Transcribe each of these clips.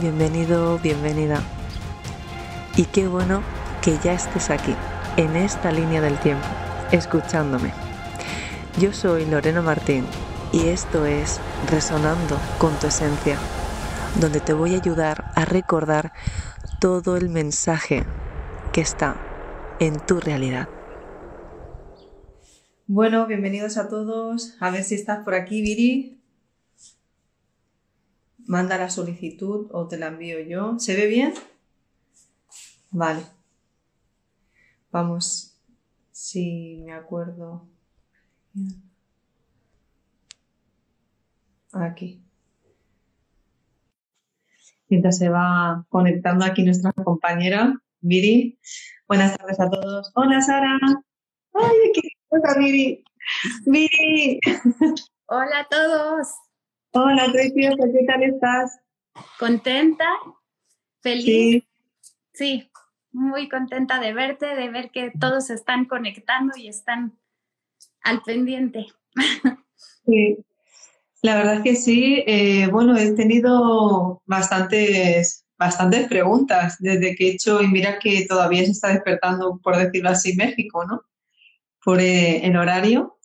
bienvenido, bienvenida. Y qué bueno que ya estés aquí, en esta línea del tiempo, escuchándome. Yo soy Lorena Martín y esto es Resonando con tu Esencia, donde te voy a ayudar a recordar todo el mensaje que está en tu realidad. Bueno, bienvenidos a todos. A ver si estás por aquí, Viri manda la solicitud o te la envío yo. ¿Se ve bien? Vale. Vamos, si me acuerdo. Aquí. Mientras se va conectando aquí nuestra compañera, Miri. Buenas tardes a todos. Hola, Sara. ¡Ay, qué Miri! ¡Miri! Hola a todos. Hola, preciosa, ¿qué tal estás? Contenta, feliz. Sí. muy contenta de verte, de ver que todos se están conectando y están al pendiente. Sí, la verdad es que sí. Eh, bueno, he tenido bastantes, bastantes preguntas desde que he hecho, y mira que todavía se está despertando, por decirlo así, México, ¿no? Por eh, el horario.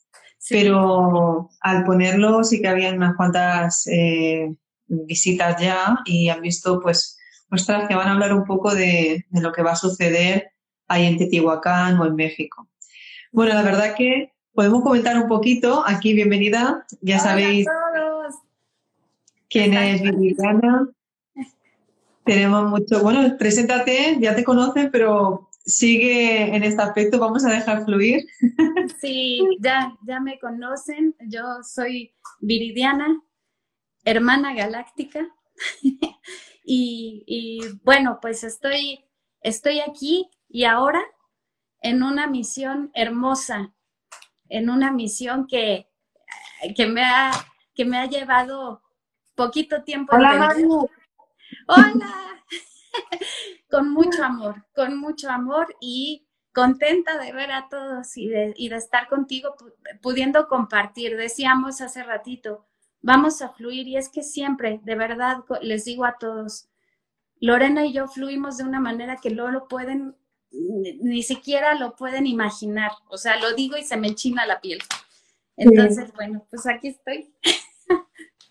Pero al ponerlo sí que había unas cuantas eh, visitas ya y han visto, pues, ostras, que van a hablar un poco de, lo que va a suceder ahí en Teotihuacán o en México. Bueno, la verdad que podemos comentar un poquito. Aquí, bienvenida. Ya sabéis quién es Viviana. Tenemos mucho. Bueno, preséntate, ya te conocen, pero sigue en este aspecto, vamos a dejar fluir. Sí, ya, ya me conocen, yo soy Viridiana, hermana galáctica, y, bueno, pues estoy, estoy aquí y ahora en una misión hermosa, en una misión que, que, me, ha, que me ha llevado poquito tiempo. Hola, Hola. con mucho amor, con mucho amor y contenta de ver a todos y de, y de estar contigo, pudiendo compartir. Decíamos hace ratito, vamos a fluir y es que siempre, de verdad, les digo a todos, Lorena y yo fluimos de una manera que no lo pueden, ni siquiera lo pueden imaginar. O sea, lo digo y se me enchina la piel. Entonces, bueno, pues aquí estoy.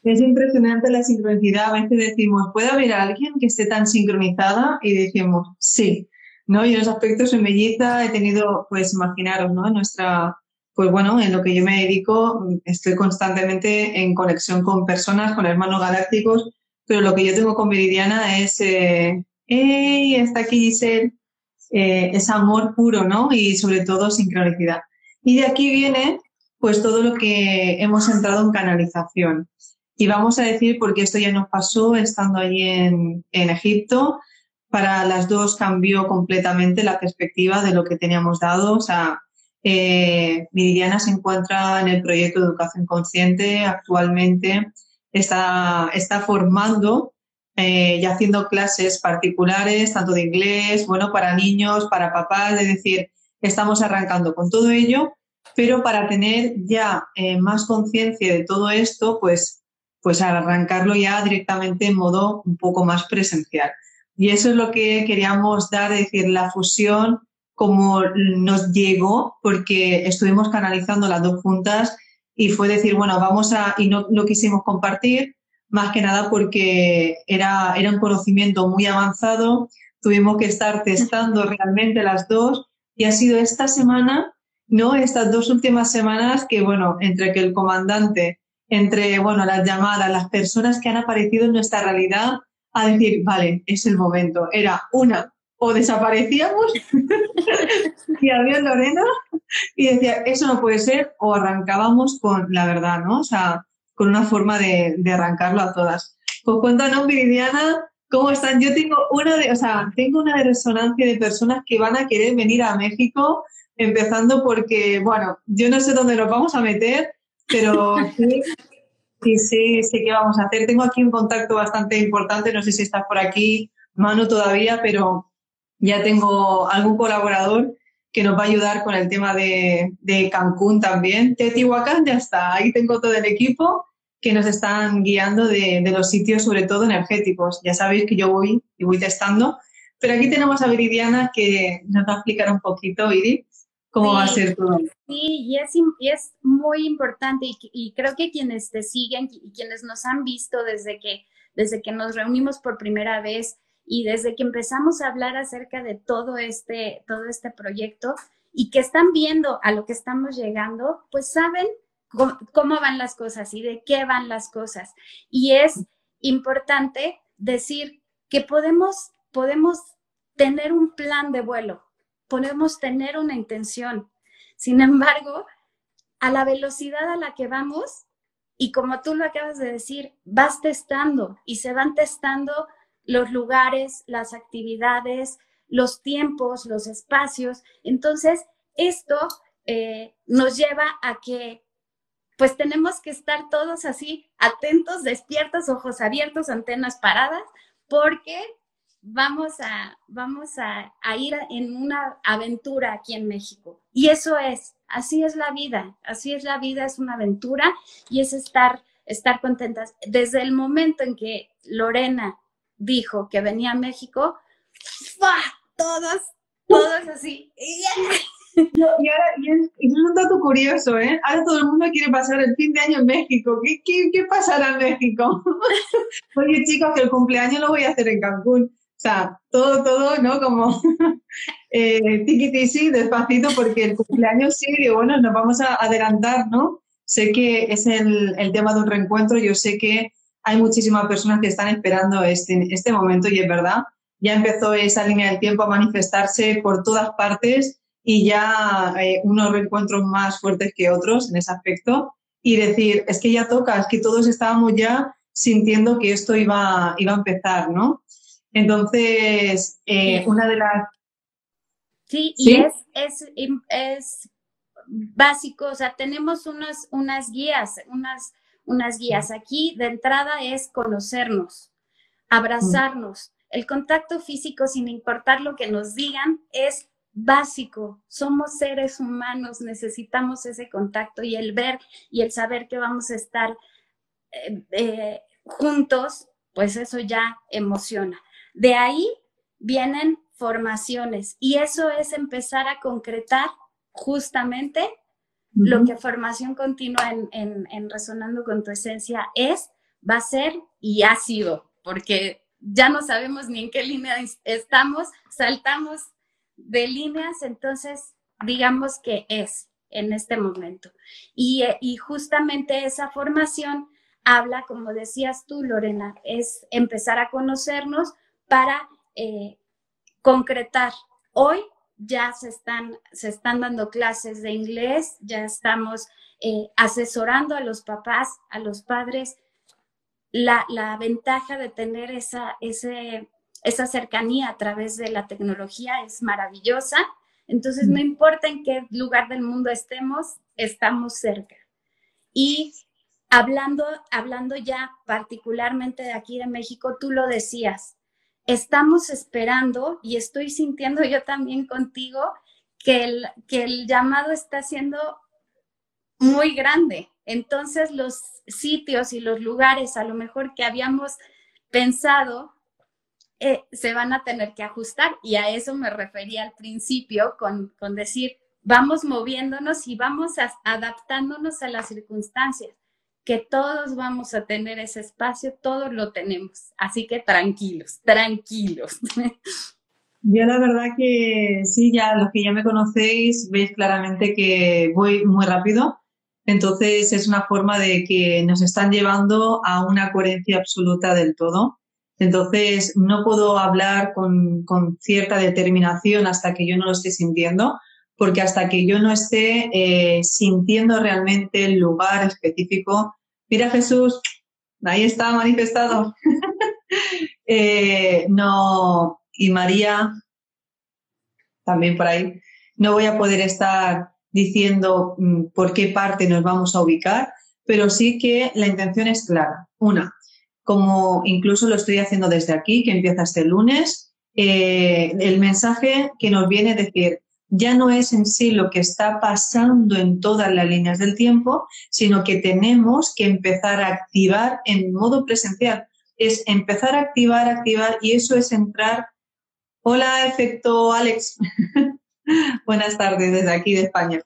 Es impresionante la sincronicidad. A veces decimos, ¿puede haber alguien que esté tan sincronizada? Y decimos, sí. ¿no? Y en ese aspecto soy melliza, he tenido, pues imaginaros, ¿no? Nuestra, pues bueno, en lo que yo me dedico, estoy constantemente en conexión con personas, con hermanos galácticos, pero lo que yo tengo con Meridiana es, eh, ¡hey! Está aquí Giselle, eh, es amor puro, ¿no? Y sobre todo sincronicidad. Y de aquí viene, pues todo lo que hemos entrado en canalización. Y vamos a decir, porque esto ya nos pasó estando allí en, Egipto, para las dos cambió completamente la perspectiva de lo que teníamos dado. O sea, eh, se encuentra en el proyecto de educación consciente actualmente, está, está formando eh, y haciendo clases particulares, tanto de inglés, bueno, para niños, para papás, es decir, estamos arrancando con todo ello, pero para tener ya eh, más conciencia de todo esto, pues pues al arrancarlo ya directamente en modo un poco más presencial. Y eso es lo que queríamos dar, es decir, la fusión como nos llegó, porque estuvimos canalizando las dos juntas y fue decir, bueno, vamos a, y no lo quisimos compartir, más que nada porque era, era un conocimiento muy avanzado, tuvimos que estar testando realmente las dos y ha sido esta semana, ¿no? Estas dos últimas semanas que, bueno, entre que el comandante entre bueno, las llamadas, las personas que han aparecido en nuestra realidad a decir, vale, es el momento. Era una, o desaparecíamos y había Lorena y decía, eso no puede ser, o arrancábamos con la verdad, ¿no? O sea, con una forma de, arrancarlo a todas. Pues cuéntanos, Viridiana, ¿cómo están? Yo tengo una de, o sea, tengo una de resonancia de personas que van a querer venir a México, empezando porque, bueno, yo no sé dónde nos vamos a meter, pero sí, sí, sí, que vamos a hacer. Tengo aquí un contacto bastante importante, no sé si estás por aquí, Manu, todavía, pero ya tengo algún colaborador que nos va a ayudar con el tema de, de Cancún también. Teotihuacán ya está, ahí tengo todo el equipo que nos están guiando de, los sitios, sobre todo energéticos. Ya sabéis que yo voy y voy testando, pero aquí tenemos a Viridiana que nos va a explicar un poquito, Iri, cómo va a ser todo. Sí, y es, y es muy importante y, y, creo que quienes te siguen y quienes nos han visto desde que, desde que nos reunimos por primera vez y desde que empezamos a hablar acerca de todo este, todo este proyecto y que están viendo a lo que estamos llegando, pues saben cómo, van las cosas y de qué van las cosas. Y es importante decir que podemos, podemos tener un plan de vuelo, podemos tener una intención. Sin embargo, a la velocidad a la que vamos, y como tú lo acabas de decir, vas testando y se van testando los lugares, las actividades, los tiempos, los espacios. Entonces, esto eh, nos lleva a que pues tenemos que estar todos así, atentos, despiertos, ojos abiertos, antenas paradas, porque vamos a, vamos a, a, ir en una aventura aquí en México. Y eso es, así es la vida, así es la vida, es una aventura y es estar, estar contentas. Desde el momento en que Lorena dijo que venía a México, todos, todos así. y, ahora, y es, un dato curioso, ¿eh? Ahora todo el mundo quiere pasar el fin de año en México. ¿Qué, qué, qué pasará en México? Oye, chicos, que el cumpleaños lo voy a hacer en Cancún. Sea, todo, todo, ¿no? Como eh, tiki despacito, porque el cumpleaños sí, y bueno, nos vamos a adelantar, ¿no? Sé que es el, el tema de un reencuentro, yo sé que hay muchísimas personas que están esperando este, este momento y es verdad, ya empezó esa línea del tiempo a manifestarse por todas partes y ya eh, unos reencuentros más fuertes que otros en ese aspecto y decir, es que ya toca, es que todos estábamos ya sintiendo que esto iba, iba a empezar, ¿no? Entonces, eh, una de las... Sí, y Es, es, es, básico, o sea, tenemos unas, unas guías, unas unas guías. Aquí de entrada es conocernos, abrazarnos. El contacto físico, sin importar lo que nos digan, es básico. Somos seres humanos, necesitamos ese contacto y el ver y el saber que vamos a estar eh, eh, juntos, pues eso ya emociona. De ahí vienen formaciones y eso es empezar a concretar justamente lo que formación continua en, Resonando con tu Esencia es, va a ser y ha sido, porque ya no sabemos ni en qué línea estamos, saltamos de líneas, entonces digamos que es en este momento. Y, justamente esa formación habla, como decías tú, Lorena, es empezar a conocernos para eh, concretar. Hoy ya se están, se están dando clases de inglés, ya estamos eh, asesorando a los papás, a los padres. La, ventaja de tener esa, esa cercanía a través de la tecnología es maravillosa. Entonces, no importa en qué lugar del mundo estemos, estamos cerca. Y hablando, hablando ya particularmente de aquí de México, tú lo decías, estamos esperando y estoy sintiendo yo también contigo que el, que el llamado está siendo muy grande. Entonces los sitios y los lugares a lo mejor que habíamos pensado eh, se van a tener que ajustar y a eso me refería al principio con, con decir, vamos moviéndonos y vamos adaptándonos a las circunstancias que todos vamos a tener ese espacio, todos lo tenemos. Así que tranquilos, tranquilos. Yo la verdad que sí, ya los que ya me conocéis veis claramente que voy muy rápido. Entonces es una forma de que nos están llevando a una coherencia absoluta del todo. Entonces no puedo hablar con, con cierta determinación hasta que yo no lo esté sintiendo, porque hasta que yo no esté eh, sintiendo realmente el lugar específico, mira Jesús, ahí está manifestado. Eh, no, y María, también por ahí, no voy a poder estar diciendo mm, por qué parte nos vamos a ubicar, pero sí que la intención es clara. Una, como incluso lo estoy haciendo desde aquí, que empieza este lunes, eh, el mensaje que nos viene es decir, ya no es en sí lo que está pasando en todas las líneas del tiempo, sino que tenemos que empezar a activar en modo presencial. Es empezar a activar, activar, y eso es entrar. Hola, efecto Alex. Buenas tardes desde aquí de España.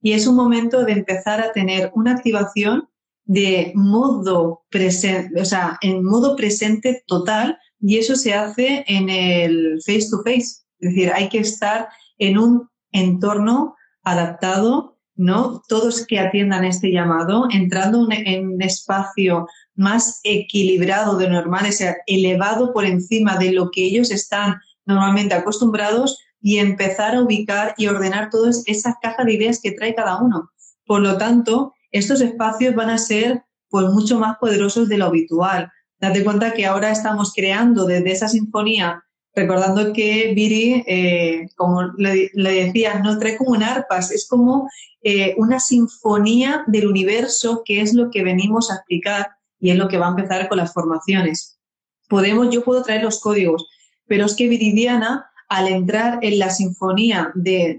Y es un momento de empezar a tener una activación de modo presente, o sea, en modo presente total, y eso se hace en el face to face. Es decir, hay que estar en un entorno adaptado, ¿no? Todos que atiendan este llamado, entrando en un espacio más equilibrado de normal, o sea, elevado por encima de lo que ellos están normalmente acostumbrados y empezar a ubicar y ordenar todas esas cajas de ideas que trae cada uno. Por lo tanto, estos espacios van a ser pues mucho más poderosos de lo habitual. Date cuenta que ahora estamos creando desde esa sinfonía, recordando que Viri, eh, como le, decía, no trae como un arpas, es como eh, una sinfonía del universo, que es lo que venimos a explicar y es lo que va a empezar con las formaciones. Podemos, yo puedo traer los códigos, pero es que Viridiana al entrar en la sinfonía de,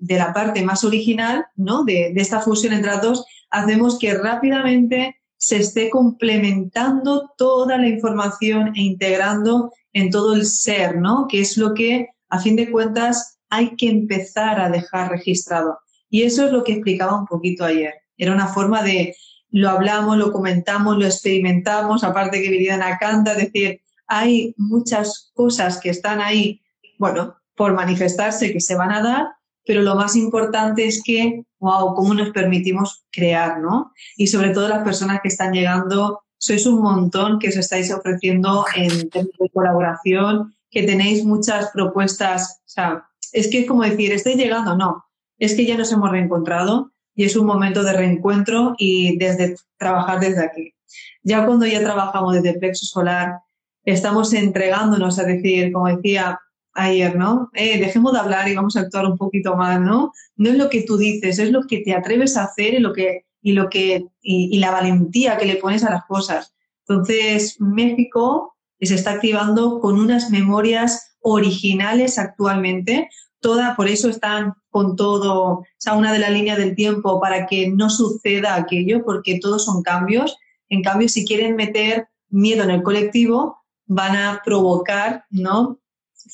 la parte más original, ¿no? De, esta fusión entre las dos, hacemos que rápidamente se esté complementando toda la información e integrando en todo el ser, ¿no? Que es lo que, a fin de cuentas, hay que empezar a dejar registrado. Y eso es lo que explicaba un poquito ayer. Era una forma de, lo hablamos, lo comentamos, lo experimentamos, aparte que Viridiana canta, es decir, hay muchas cosas que están ahí bueno, por manifestarse que se van a dar, pero lo más importante es que, wow, cómo nos permitimos crear, ¿no? Y sobre todo las personas que están llegando, sois un montón que os estáis ofreciendo en términos de colaboración, que tenéis muchas propuestas, o sea, es que es como decir, estáis llegando, no, es que ya nos hemos reencontrado y es un momento de reencuentro y desde trabajar desde aquí. Ya cuando ya trabajamos desde plexo solar, estamos entregándonos a decir, como decía, ayer, ¿no? Eh, dejemos de hablar y vamos a actuar un poquito más, ¿no? No es lo que tú dices, es lo que te atreves a hacer y lo que, y lo que, y, la valentía que le pones a las cosas. Entonces, México se está activando con unas memorias originales actualmente. Toda, por eso están con todo, o sea, una de las líneas del tiempo para que no suceda aquello, porque todos son cambios. En cambio, si quieren meter miedo en el colectivo, van a provocar, ¿no?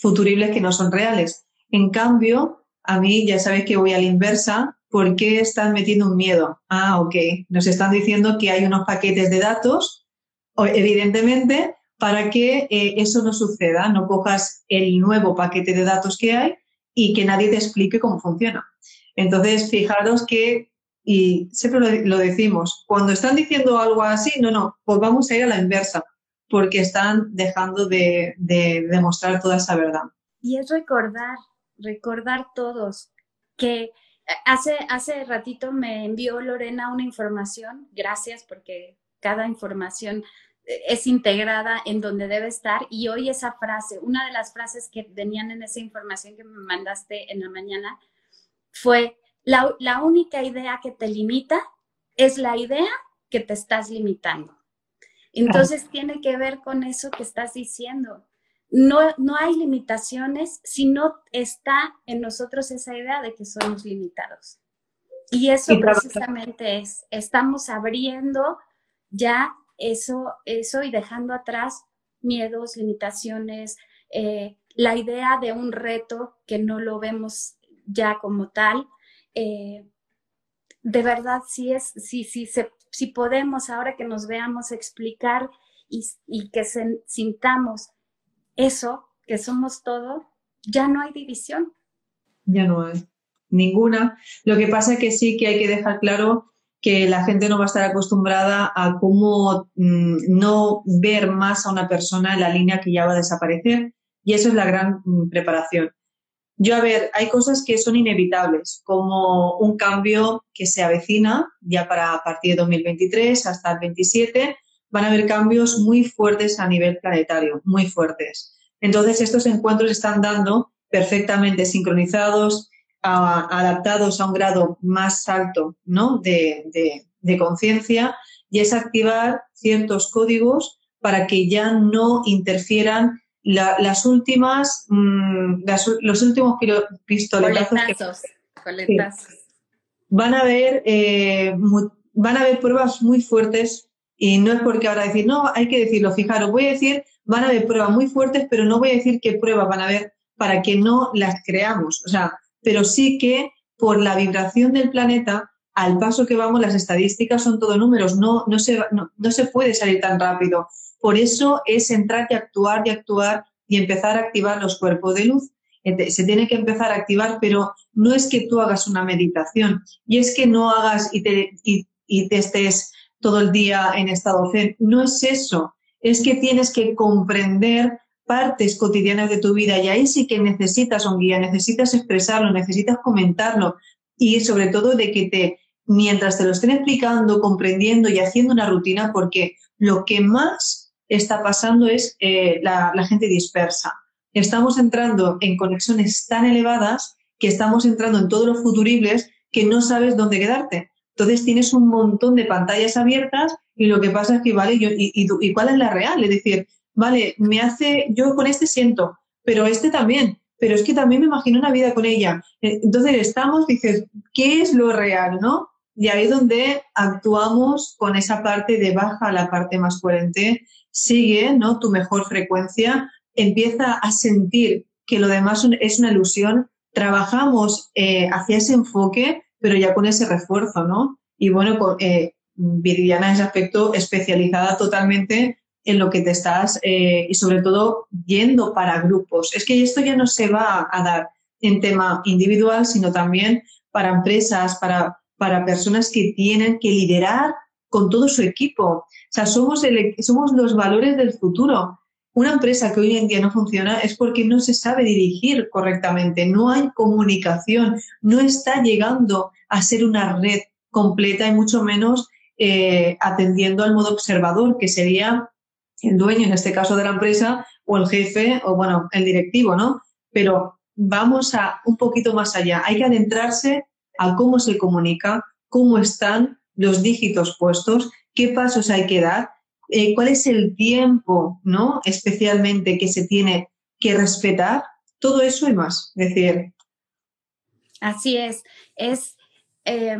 futuribles que no son reales. En cambio, a mí ya sabes que voy a la inversa. ¿Por qué están metiendo un miedo? Ah, ok. Nos están diciendo que hay unos paquetes de datos, evidentemente, para que eh, eso no suceda. No cojas el nuevo paquete de datos que hay y que nadie te explique cómo funciona. Entonces, fijaros que, y siempre lo, decimos, cuando están diciendo algo así, no, no, pues vamos a ir a la inversa porque están dejando de, demostrar toda esa verdad. Y es recordar, recordar todos que hace, hace ratito me envió Lorena una información, gracias porque cada información eh, es integrada en donde debe estar y hoy esa frase, una de las frases que venían en esa información que me mandaste en la mañana fue, la, la única idea que te limita es la idea que te estás limitando. Entonces tiene que ver con eso que estás diciendo. No, no hay limitaciones si no está en nosotros esa idea de que somos limitados. Y eso precisamente es, estamos abriendo ya eso, eso y dejando atrás miedos, limitaciones, eh, la idea de un reto que no lo vemos ya como tal. Eh, de verdad, sí es, sí, sí, se, si podemos, ahora que nos veamos, explicar y, que sintamos eso, que somos todo, ya no hay división. Ya no hay ninguna. Lo que pasa es que sí que hay que dejar claro que la gente no va a estar acostumbrada a cómo mm, no ver más a una persona en la línea que ya va a desaparecer. Y eso es la gran mm, preparación. Yo, a ver, hay cosas que son inevitables, como un cambio que se avecina ya para a partir de 2023 hasta el 27, van a haber cambios muy fuertes a nivel planetario, muy fuertes. Entonces, estos encuentros están dando perfectamente sincronizados, adaptados a un grado más alto ¿no? de, de conciencia y es activar ciertos códigos para que ya no interfieran las últimas, mm, los últimos pistoletazos. van a haber eh, van a haber pruebas muy fuertes y no es porque ahora decir, no, hay que decirlo, fijaros, voy a decir, van a haber pruebas muy fuertes, pero no voy a decir qué pruebas van a haber para que no las creamos. O sea, pero sí que por la vibración del planeta, al paso que vamos, las estadísticas son todo números, no, no, se, no, se puede salir tan rápido. Por eso es entrar y actuar y actuar y empezar a activar los cuerpos de luz. Se tiene que empezar a activar, pero no es que tú hagas una meditación y es que no hagas y te, y te estés todo el día en estado zen. No es eso. Es que tienes que comprender partes cotidianas de tu vida y ahí sí que necesitas un guía, necesitas expresarlo, necesitas comentarlo y sobre todo de que te, mientras te lo estén explicando, comprendiendo y haciendo una rutina, porque lo que más está pasando es eh, la, la gente dispersa. Estamos entrando en conexiones tan elevadas que estamos entrando en todos los futuribles que no sabes dónde quedarte. Entonces tienes un montón de pantallas abiertas y lo que pasa es que, vale, yo, y, y, cuál es la real? Es decir, vale, me hace, yo con este siento, pero este también, pero es que también me imagino una vida con ella. Eh, entonces estamos, dices, ¿qué es lo real, no? Y ahí es donde actuamos con esa parte de baja la parte más coherente, sigue, ¿no? Tu mejor frecuencia, empieza a sentir que lo demás es una ilusión, trabajamos eh, hacia ese enfoque pero ya con ese refuerzo, ¿no? Y bueno, con, eh, Viridiana en ese aspecto especializada totalmente en lo que te estás eh, y sobre todo yendo para grupos. Es que esto ya no se va a dar en tema individual, sino también para empresas, para, para personas que tienen que liderar con todo su equipo. O sea, somos, el, somos los valores del futuro. Una empresa que hoy en día no funciona es porque no se sabe dirigir correctamente, no hay comunicación, no está llegando a ser una red completa y mucho menos eh, atendiendo al modo observador, que sería el dueño, en este caso de la empresa, o el jefe, o bueno, el directivo, ¿no? Pero vamos a un poquito más allá. Hay que adentrarse a cómo se comunica, cómo están los dígitos puestos, qué pasos hay que dar eh, cuál es el tiempo, ¿no? Especialmente que se tiene que respetar, todo eso y más. decir. Así es, es, eh,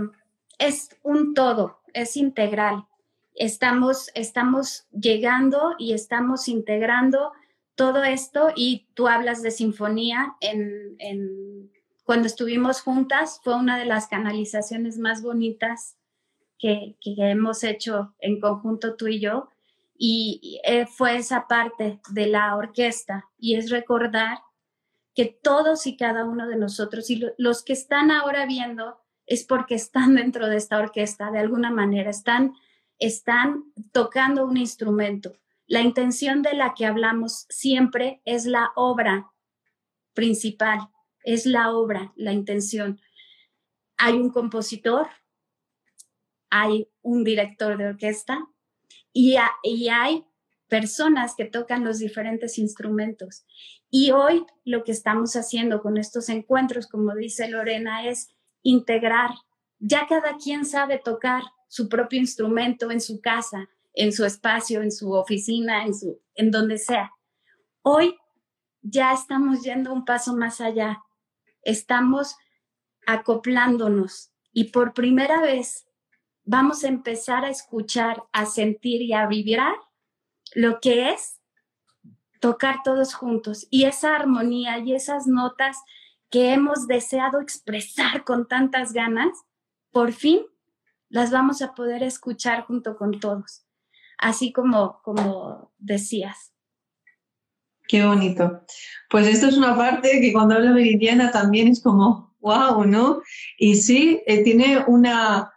es un todo, es integral. Estamos, estamos llegando y estamos integrando todo esto y tú hablas de sinfonía en, en, cuando estuvimos juntas fue una de las canalizaciones más bonitas que, que, hemos hecho en conjunto tú y yo y eh, fue esa parte de la orquesta y es recordar que todos y cada uno de nosotros y los que están ahora viendo es porque están dentro de esta orquesta de alguna manera, están, están tocando un instrumento. La intención de la que hablamos siempre es la obra principal, es la obra, la intención. Hay un compositor, hay un director de orquesta, y, hay personas que tocan los diferentes instrumentos. Y hoy lo que estamos haciendo con estos encuentros, como dice Lorena, es integrar. Ya cada quien sabe tocar su propio instrumento en su casa, en su espacio, en su oficina, en, su, en donde sea. Hoy ya estamos yendo un paso más allá. Estamos acoplándonos y por primera vez vamos a empezar a escuchar, a sentir y a vibrar lo que es tocar todos juntos y esa armonía y esas notas que hemos deseado expresar con tantas ganas, por fin las vamos a poder escuchar junto con todos, así como, como decías. Qué bonito. Pues esto es una parte que cuando habla Meridiana también es como, wow, ¿no? Y sí, eh, tiene una,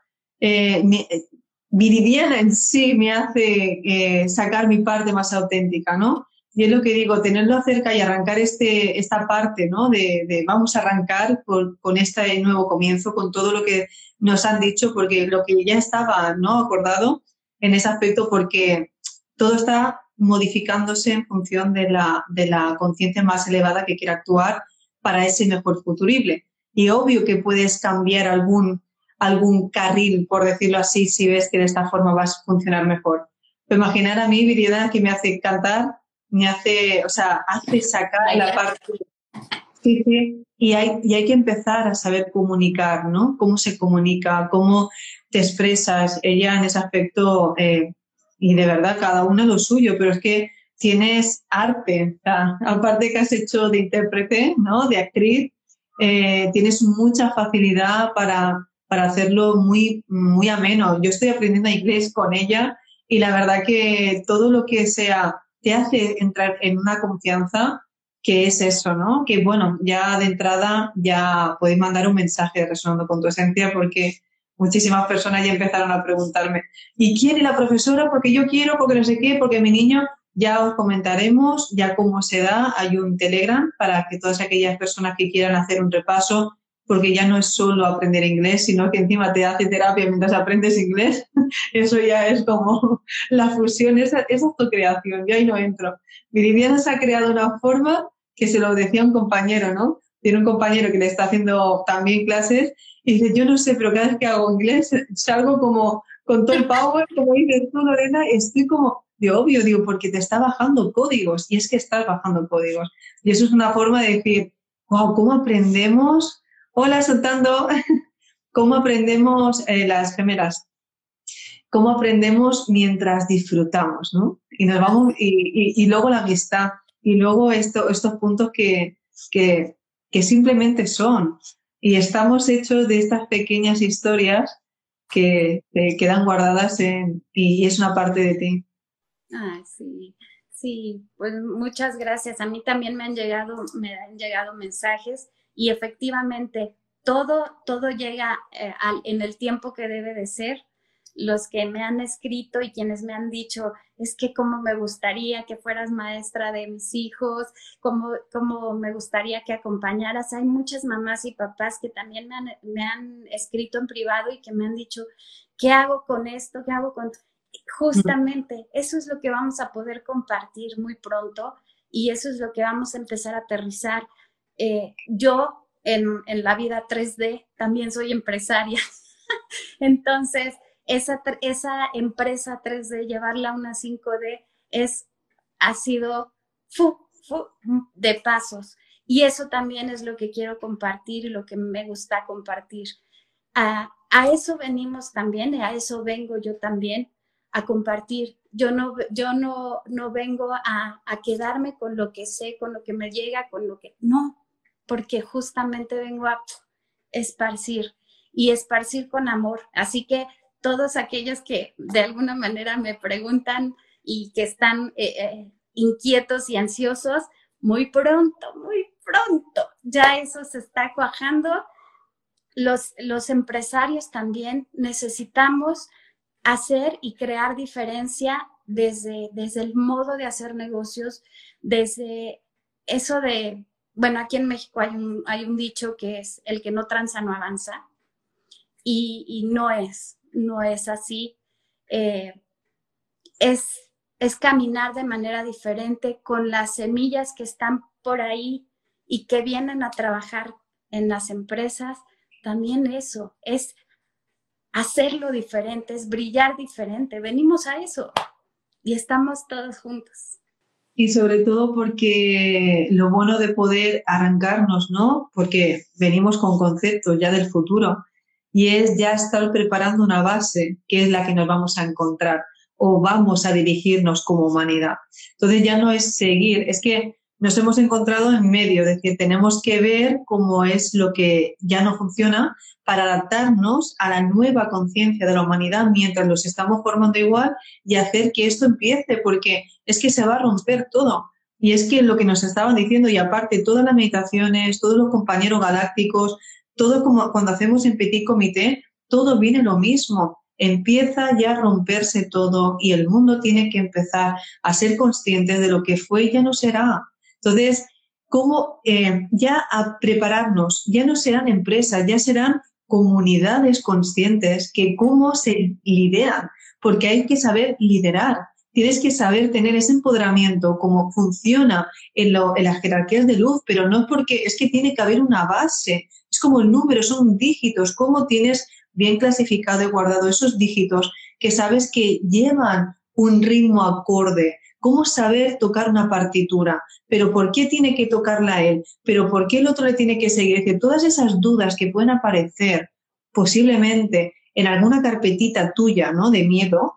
eh, eh, Viridiana en sí me hace eh, sacar mi parte más auténtica, ¿no? Y es lo que digo, tenerlo cerca y arrancar este, esta parte, ¿no? De, vamos a arrancar con, este nuevo comienzo, con todo lo que nos han dicho, porque lo que ya estaba, ¿no? Acordado en ese aspecto, porque todo está modificándose en función de la, de la conciencia más elevada que quiera actuar para ese mejor futurible. Y obvio que puedes cambiar algún algún carril, por decirlo así, si ves que de esta forma vas a funcionar mejor. Pero imaginar a mí, Viridiana, que me hace cantar, me hace, o sea, hace sacar la parte... Sí, sí, y hay, y hay que empezar a saber comunicar, ¿no? Cómo se comunica, cómo te expresas. Ella en ese aspecto, eh, y de verdad, cada uno lo suyo, pero es que tienes arte, aparte que has hecho de intérprete, ¿no? De actriz, eh, tienes mucha facilidad para, para hacerlo muy, muy ameno. Yo estoy aprendiendo inglés con ella y la verdad que todo lo que sea te hace entrar en una confianza que es eso, ¿no? Que bueno, ya de entrada ya podéis mandar un mensaje resonando con tu esencia porque muchísimas personas ya empezaron a preguntarme, ¿y quién es la profesora? Porque yo quiero, porque no sé qué, porque mi niño, ya os comentaremos ya cómo se da, hay un Telegram para que todas aquellas personas que quieran hacer un repaso, porque ya no es solo aprender inglés, sino que encima te hace terapia mientras aprendes inglés, eso ya es como la fusión, esa, esa autocreación, yo ahí no entro. Viridiana se ha creado una forma que se lo decía un compañero, ¿no? Tiene un compañero que le está haciendo también clases y dice, yo no sé, pero cada vez que hago inglés salgo como con todo el power, como dices tú, Lorena, estoy como de obvio, digo, porque te está bajando códigos y es que estás bajando códigos. Y eso es una forma de decir, wow, ¿cómo aprendemos? Hola, soltando, ¿cómo aprendemos eh, las gemelas? ¿Cómo aprendemos mientras disfrutamos, ¿no? Y nos vamos, y, y luego la amistad y luego esto, estos puntos que, que, que, simplemente son. Y estamos hechos de estas pequeñas historias que, quedan guardadas en, y es una parte de ti. Ah, sí, sí, pues muchas gracias. A mí también me han llegado, me han llegado mensajes y efectivamente todo, todo llega eh, en el tiempo que debe de ser los que me han escrito y quienes me han dicho, es que como me gustaría que fueras maestra de mis hijos, como, como me gustaría que acompañaras. Hay muchas mamás y papás que también me han, me han escrito en privado y que me han dicho, ¿qué hago con esto? ¿Qué hago con...? Justamente, eso es lo que vamos a poder compartir muy pronto y eso es lo que vamos a empezar a aterrizar. Eh, yo en, en la vida 3D también soy empresaria. Entonces, esa, esa empresa 3D, llevarla a una 5D, es, ha sido de pasos. Y eso también es lo que quiero compartir y lo que me gusta compartir. A, a eso venimos también, y a eso vengo yo también a compartir. Yo no, yo no, no vengo a, a quedarme con lo que sé, con lo que me llega, con lo que... No, porque justamente vengo a esparcir y esparcir con amor. Así que todos aquellos que de alguna manera me preguntan y que están eh, eh, inquietos y ansiosos, muy pronto, muy pronto, ya eso se está cuajando. Los, los empresarios también necesitamos hacer y crear diferencia desde, desde el modo de hacer negocios, desde eso de, bueno, aquí en México hay un, hay un dicho que es el que no tranza no avanza y, y no es, no es así. Eh, es, es caminar de manera diferente con las semillas que están por ahí y que vienen a trabajar en las empresas. También eso es hacerlo diferente, es brillar diferente. Venimos a eso y estamos todos juntos. Y sobre todo porque lo bueno de poder arrancarnos, ¿no? Porque venimos con conceptos ya del futuro y es ya estar preparando una base que es la que nos vamos a encontrar o vamos a dirigirnos como humanidad. Entonces ya no es seguir, es que nos hemos encontrado en medio, de que tenemos que ver cómo es lo que ya no funciona para adaptarnos a la nueva conciencia de la humanidad mientras los estamos formando igual y hacer que esto empiece, porque es que se va a romper todo. Y es que lo que nos estaban diciendo, y aparte todas las meditaciones, todos los compañeros galácticos, todo como cuando hacemos en petit comité, todo viene lo mismo. Empieza ya a romperse todo y el mundo tiene que empezar a ser consciente de lo que fue y ya no será. Entonces, ¿cómo eh, ya a prepararnos? Ya no serán empresas, ya serán comunidades conscientes que cómo se lideran, porque hay que saber liderar. Tienes que saber tener ese empoderamiento, cómo funciona en, en las jerarquías de luz, pero no porque es que tiene que haber una base, es como el número, son dígitos, cómo tienes bien clasificado y guardado esos dígitos que sabes que llevan un ritmo acorde, cómo saber tocar una partitura, pero por qué tiene que tocarla él, pero por qué el otro le tiene que seguir. Es todas esas dudas que pueden aparecer posiblemente en alguna carpetita tuya, ¿no? De miedo,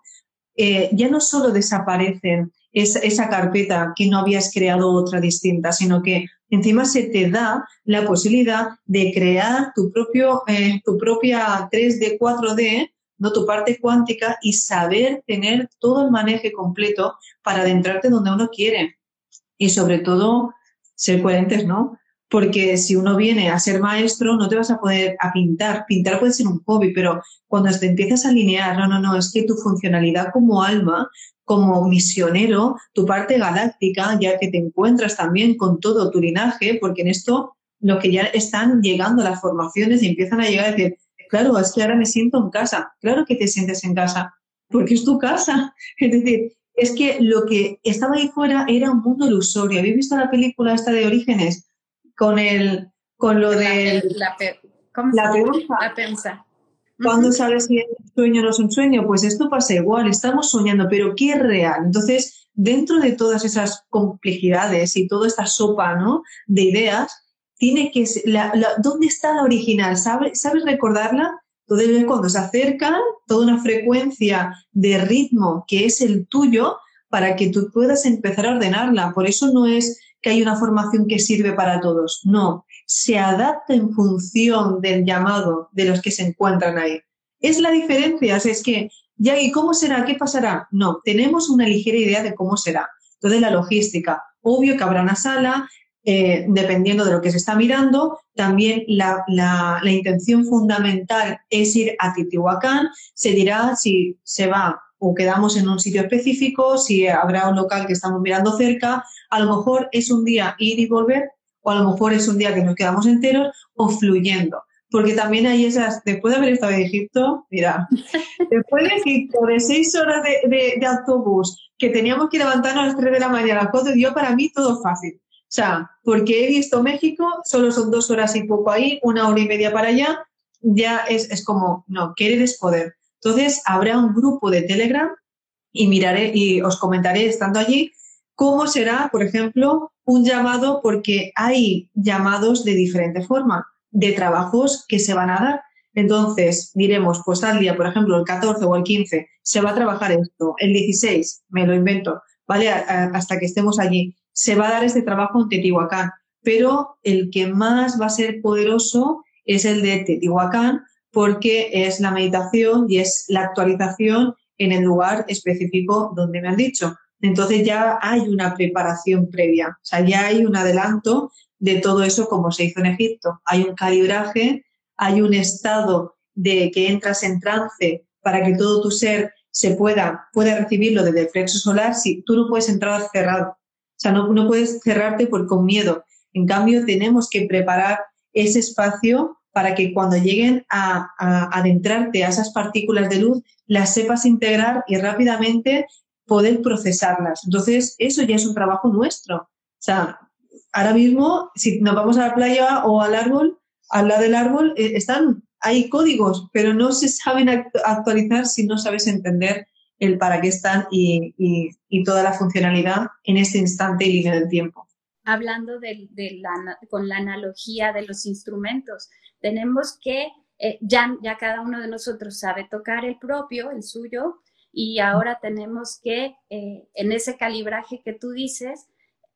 eh, ya no solo desaparecen esa carpeta que no habías creado otra distinta, sino que encima se te da la posibilidad de crear tu, propio, eh, tu propia 3D, 4D, ¿no? tu parte cuántica y saber tener todo el manejo completo para adentrarte donde uno quiere. Y sobre todo, ser coherentes, ¿no? Porque si uno viene a ser maestro, no te vas a poder a pintar. Pintar puede ser un hobby, pero cuando te empiezas a alinear, no, no, no, es que tu funcionalidad como alma como misionero, tu parte galáctica, ya que te encuentras también con todo tu linaje, porque en esto lo que ya están llegando las formaciones y empiezan a llegar a decir, claro, es que ahora me siento en casa, claro que te sientes en casa, porque es tu casa. Es decir, es que lo que estaba ahí fuera era un mundo ilusorio. ¿Habéis visto la película esta de Orígenes? Con el, con lo de... La, la, la, pensa. ¿Cuándo sabes si es un sueño o no es un sueño? Pues esto pasa igual, estamos soñando, pero ¿qué es real? Entonces, dentro de todas esas complejidades y toda esta sopa ¿no? de ideas, tiene que la, ¿dónde está la original? ¿Sabes, ¿Sabes recordarla? Entonces, cuando se acercan, toda una frecuencia de ritmo que es el tuyo para que tú puedas empezar a ordenarla. Por eso no es que hay una formación que sirve para todos, no, se adapta en función del llamado de los que se encuentran ahí. Es la diferencia, es que, ya, ¿y cómo será? ¿Qué pasará? No, tenemos una ligera idea de cómo será. Entonces, la logística, obvio que habrá una sala, eh, dependiendo de lo que se está mirando, también la, la, intención fundamental es ir a Titihuacán, se dirá si se va o quedamos en un sitio específico, si habrá un local que estamos mirando cerca, a lo mejor es un día ir y volver, o a lo mejor es un día que nos quedamos enteros o fluyendo. Porque también hay esas, después de haber estado en Egipto, mira, después de Egipto, de seis horas de, de, autobús, que teníamos que levantarnos a las tres de la mañana, cuando dio para mí todo fácil. O sea, porque he visto México, solo son dos horas y poco ahí, una hora y media para allá, ya es, es como, no, querer es poder. Entonces, habrá un grupo de Telegram y miraré y os comentaré estando allí cómo será, por ejemplo, un llamado porque hay llamados de diferente forma, de trabajos que se van a dar. Entonces, diremos, pues al día, por ejemplo, el 14 o el 15, se va a trabajar esto, el 16, me lo invento, ¿vale? hasta que estemos allí, se va a dar este trabajo en Teotihuacán, pero el que más va a ser poderoso es el de Teotihuacán porque es la meditación y es la actualización en el lugar específico donde me han dicho. Entonces ya hay una preparación previa, o sea, ya hay un adelanto de todo eso como se hizo en Egipto. Hay un calibraje, hay un estado de que entras en trance para que todo tu ser se pueda, pueda recibirlo desde el flexo solar, si tú no puedes entrar cerrado. O sea, no, no puedes cerrarte por, con miedo. En cambio, tenemos que preparar ese espacio para que cuando lleguen a, adentrarte a esas partículas de luz, las sepas integrar y rápidamente poder procesarlas. Entonces, eso ya es un trabajo nuestro. O sea, ahora mismo, si nos vamos a la playa o al árbol, al lado del árbol, eh, están, hay códigos, pero no se saben actualizar si no sabes entender el para qué están y, toda la funcionalidad en este instante y línea del tiempo. Hablando con la analogía de los instrumentos, tenemos que, eh, ya, ya cada uno de nosotros sabe tocar el propio, el suyo, y ahora tenemos que, eh, en ese calibraje que tú dices,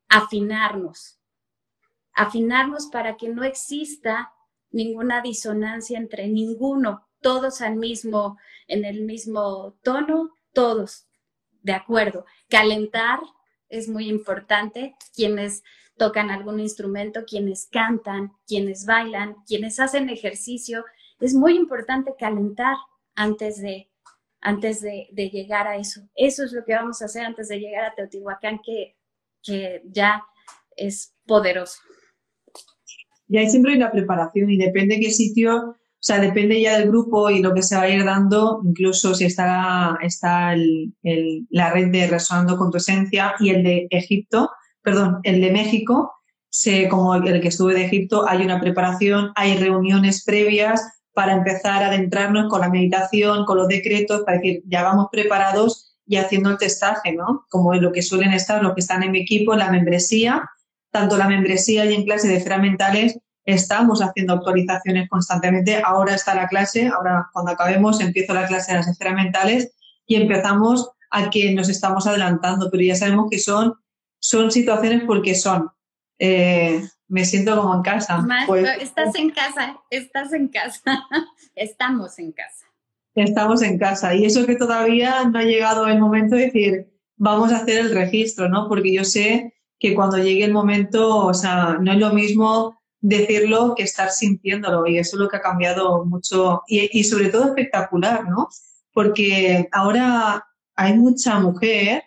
afinarnos, afinarnos para que no exista ninguna disonancia entre ninguno, todos al mismo, en el mismo tono, todos de acuerdo. Calentar es muy importante, quienes tocan algún instrumento, quienes cantan, quienes bailan, quienes hacen ejercicio, es muy importante calentar antes de, antes de, llegar a eso. Eso es lo que vamos a hacer antes de llegar a Teotihuacán, que, que ya es poderoso. Y ahí siempre hay una preparación y depende qué sitio, o sea, depende ya del grupo y lo que se va a ir dando, incluso si está, está la red de Resonando con tu Esencia y el de Egipto, perdón, el de México, se, como el que estuve de Egipto, hay una preparación, hay reuniones previas para empezar a adentrarnos con la meditación, con los decretos, para decir, ya vamos preparados y haciendo el testaje, ¿no? Como es lo que suelen estar los que están en mi equipo, la membresía, tanto la membresía y en clase de fermentales estamos haciendo actualizaciones constantemente. Ahora está la clase, ahora cuando acabemos empiezo la clase de las esferas mentales y empezamos a que nos estamos adelantando, pero ya sabemos que son, son situaciones porque son. Eh, me siento como en casa. Pues, estás en casa, estás en casa, estamos en casa. Estamos en casa y eso que todavía no ha llegado el momento de decir, vamos a hacer el registro, ¿no? Porque yo sé que cuando llegue el momento, o sea, no es lo mismo decirlo que estar sintiéndolo y eso es lo que ha cambiado mucho y, sobre todo espectacular, ¿no? Porque ahora hay mucha mujer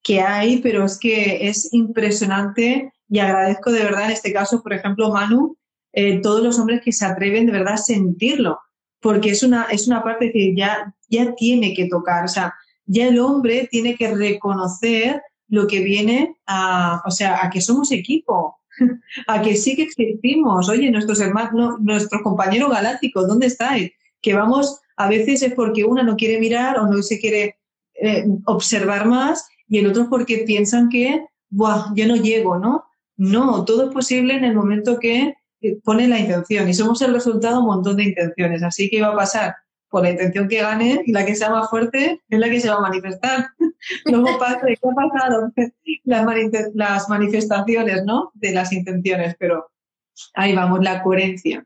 que hay, pero es que es impresionante y agradezco de verdad en este caso, por ejemplo, Manu, eh, todos los hombres que se atreven de verdad a sentirlo, porque es una, es una parte que ya, ya tiene que tocar, o sea, ya el hombre tiene que reconocer lo que viene a, o sea, a que somos equipo, a que sí que existimos. Oye, nuestros hermanos, nuestros compañeros galácticos, ¿dónde estáis? Que vamos, a veces es porque una no quiere mirar o no se quiere eh, observar más y el otro porque piensan que, Buah, yo no llego, ¿no? No, todo es posible en el momento que pone la intención y somos el resultado de un montón de intenciones. Así que va a pasar por la intención que gane y la que sea más fuerte es la que se va a manifestar. Luego pasa, ¿qué ha pasado? Las, manifestaciones, ¿no? De las intenciones, pero ahí vamos, la coherencia.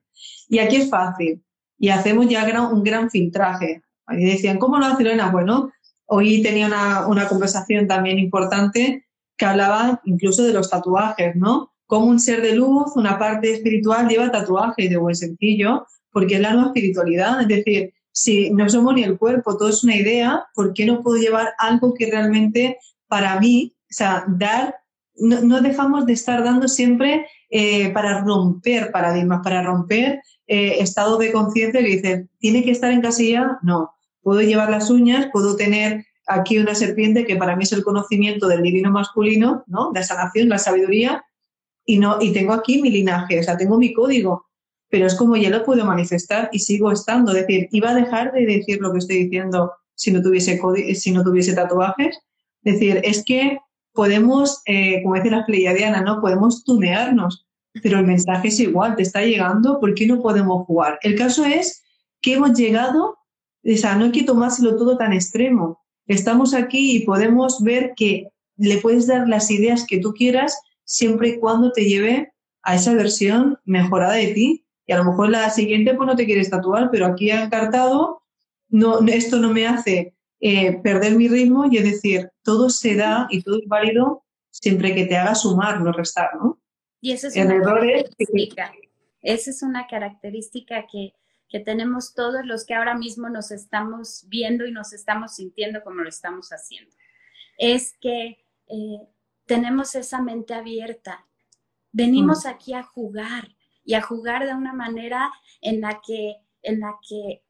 Y aquí es fácil. Y hacemos ya un gran filtraje. Y decían, ¿cómo lo hace Elena? Bueno, hoy tenía una, una conversación también importante que hablaba incluso de los tatuajes, ¿no? Como un ser de luz, una parte espiritual lleva tatuajes de buen sencillo, porque es la nueva espiritualidad. Es decir, si no somos ni el cuerpo, todo es una idea, ¿por qué no puedo llevar algo que realmente para mí, o sea, dar, no, dejamos de estar dando siempre eh, para romper paradigmas, para romper eh, estado de conciencia que dice, ¿tiene que estar en casilla? No. Puedo llevar las uñas, puedo tener aquí una serpiente que para mí es el conocimiento del divino masculino, ¿no? La sanación, la sabiduría, y, no, y tengo aquí mi linaje, o sea, tengo mi código, pero es como ya lo puedo manifestar y sigo estando. Es decir, iba a dejar de decir lo que estoy diciendo si no tuviese, si no tuviese tatuajes. Es decir, es que podemos, eh, como dice la Pleiadiana, ¿no? Podemos tunearnos, pero el mensaje es igual, te está llegando, ¿por qué no podemos jugar? El caso es que hemos llegado, o sea, no hay que tomárselo todo tan extremo estamos aquí y podemos ver que le puedes dar las ideas que tú quieras siempre y cuando te lleve a esa versión mejorada de ti. Y a lo mejor la siguiente pues no te quieres tatuar, pero aquí ha encartado, no, esto no me hace eh, perder mi ritmo y es decir, todo se da y todo es válido siempre que te haga sumar, no restar, ¿no? Y eso es una característica. Esa es una característica que que tenemos todos los que ahora mismo nos estamos viendo y nos estamos sintiendo como lo estamos haciendo. Es que eh, tenemos esa mente abierta. Venimos mm. aquí a jugar y a jugar de una manera en la que, en la que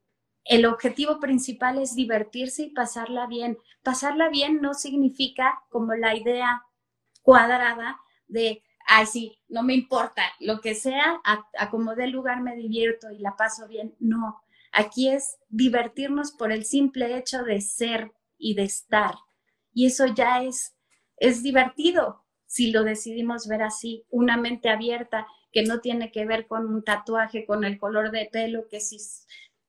el objetivo principal es divertirse y pasarla bien. Pasarla bien no significa como la idea cuadrada de ay, sí, no me importa, lo que sea, a, como dé lugar me divierto y la paso bien. No, aquí es divertirnos por el simple hecho de ser y de estar. Y eso ya es, es divertido si lo decidimos ver así, una mente abierta que no tiene que ver con un tatuaje, con el color de pelo, que si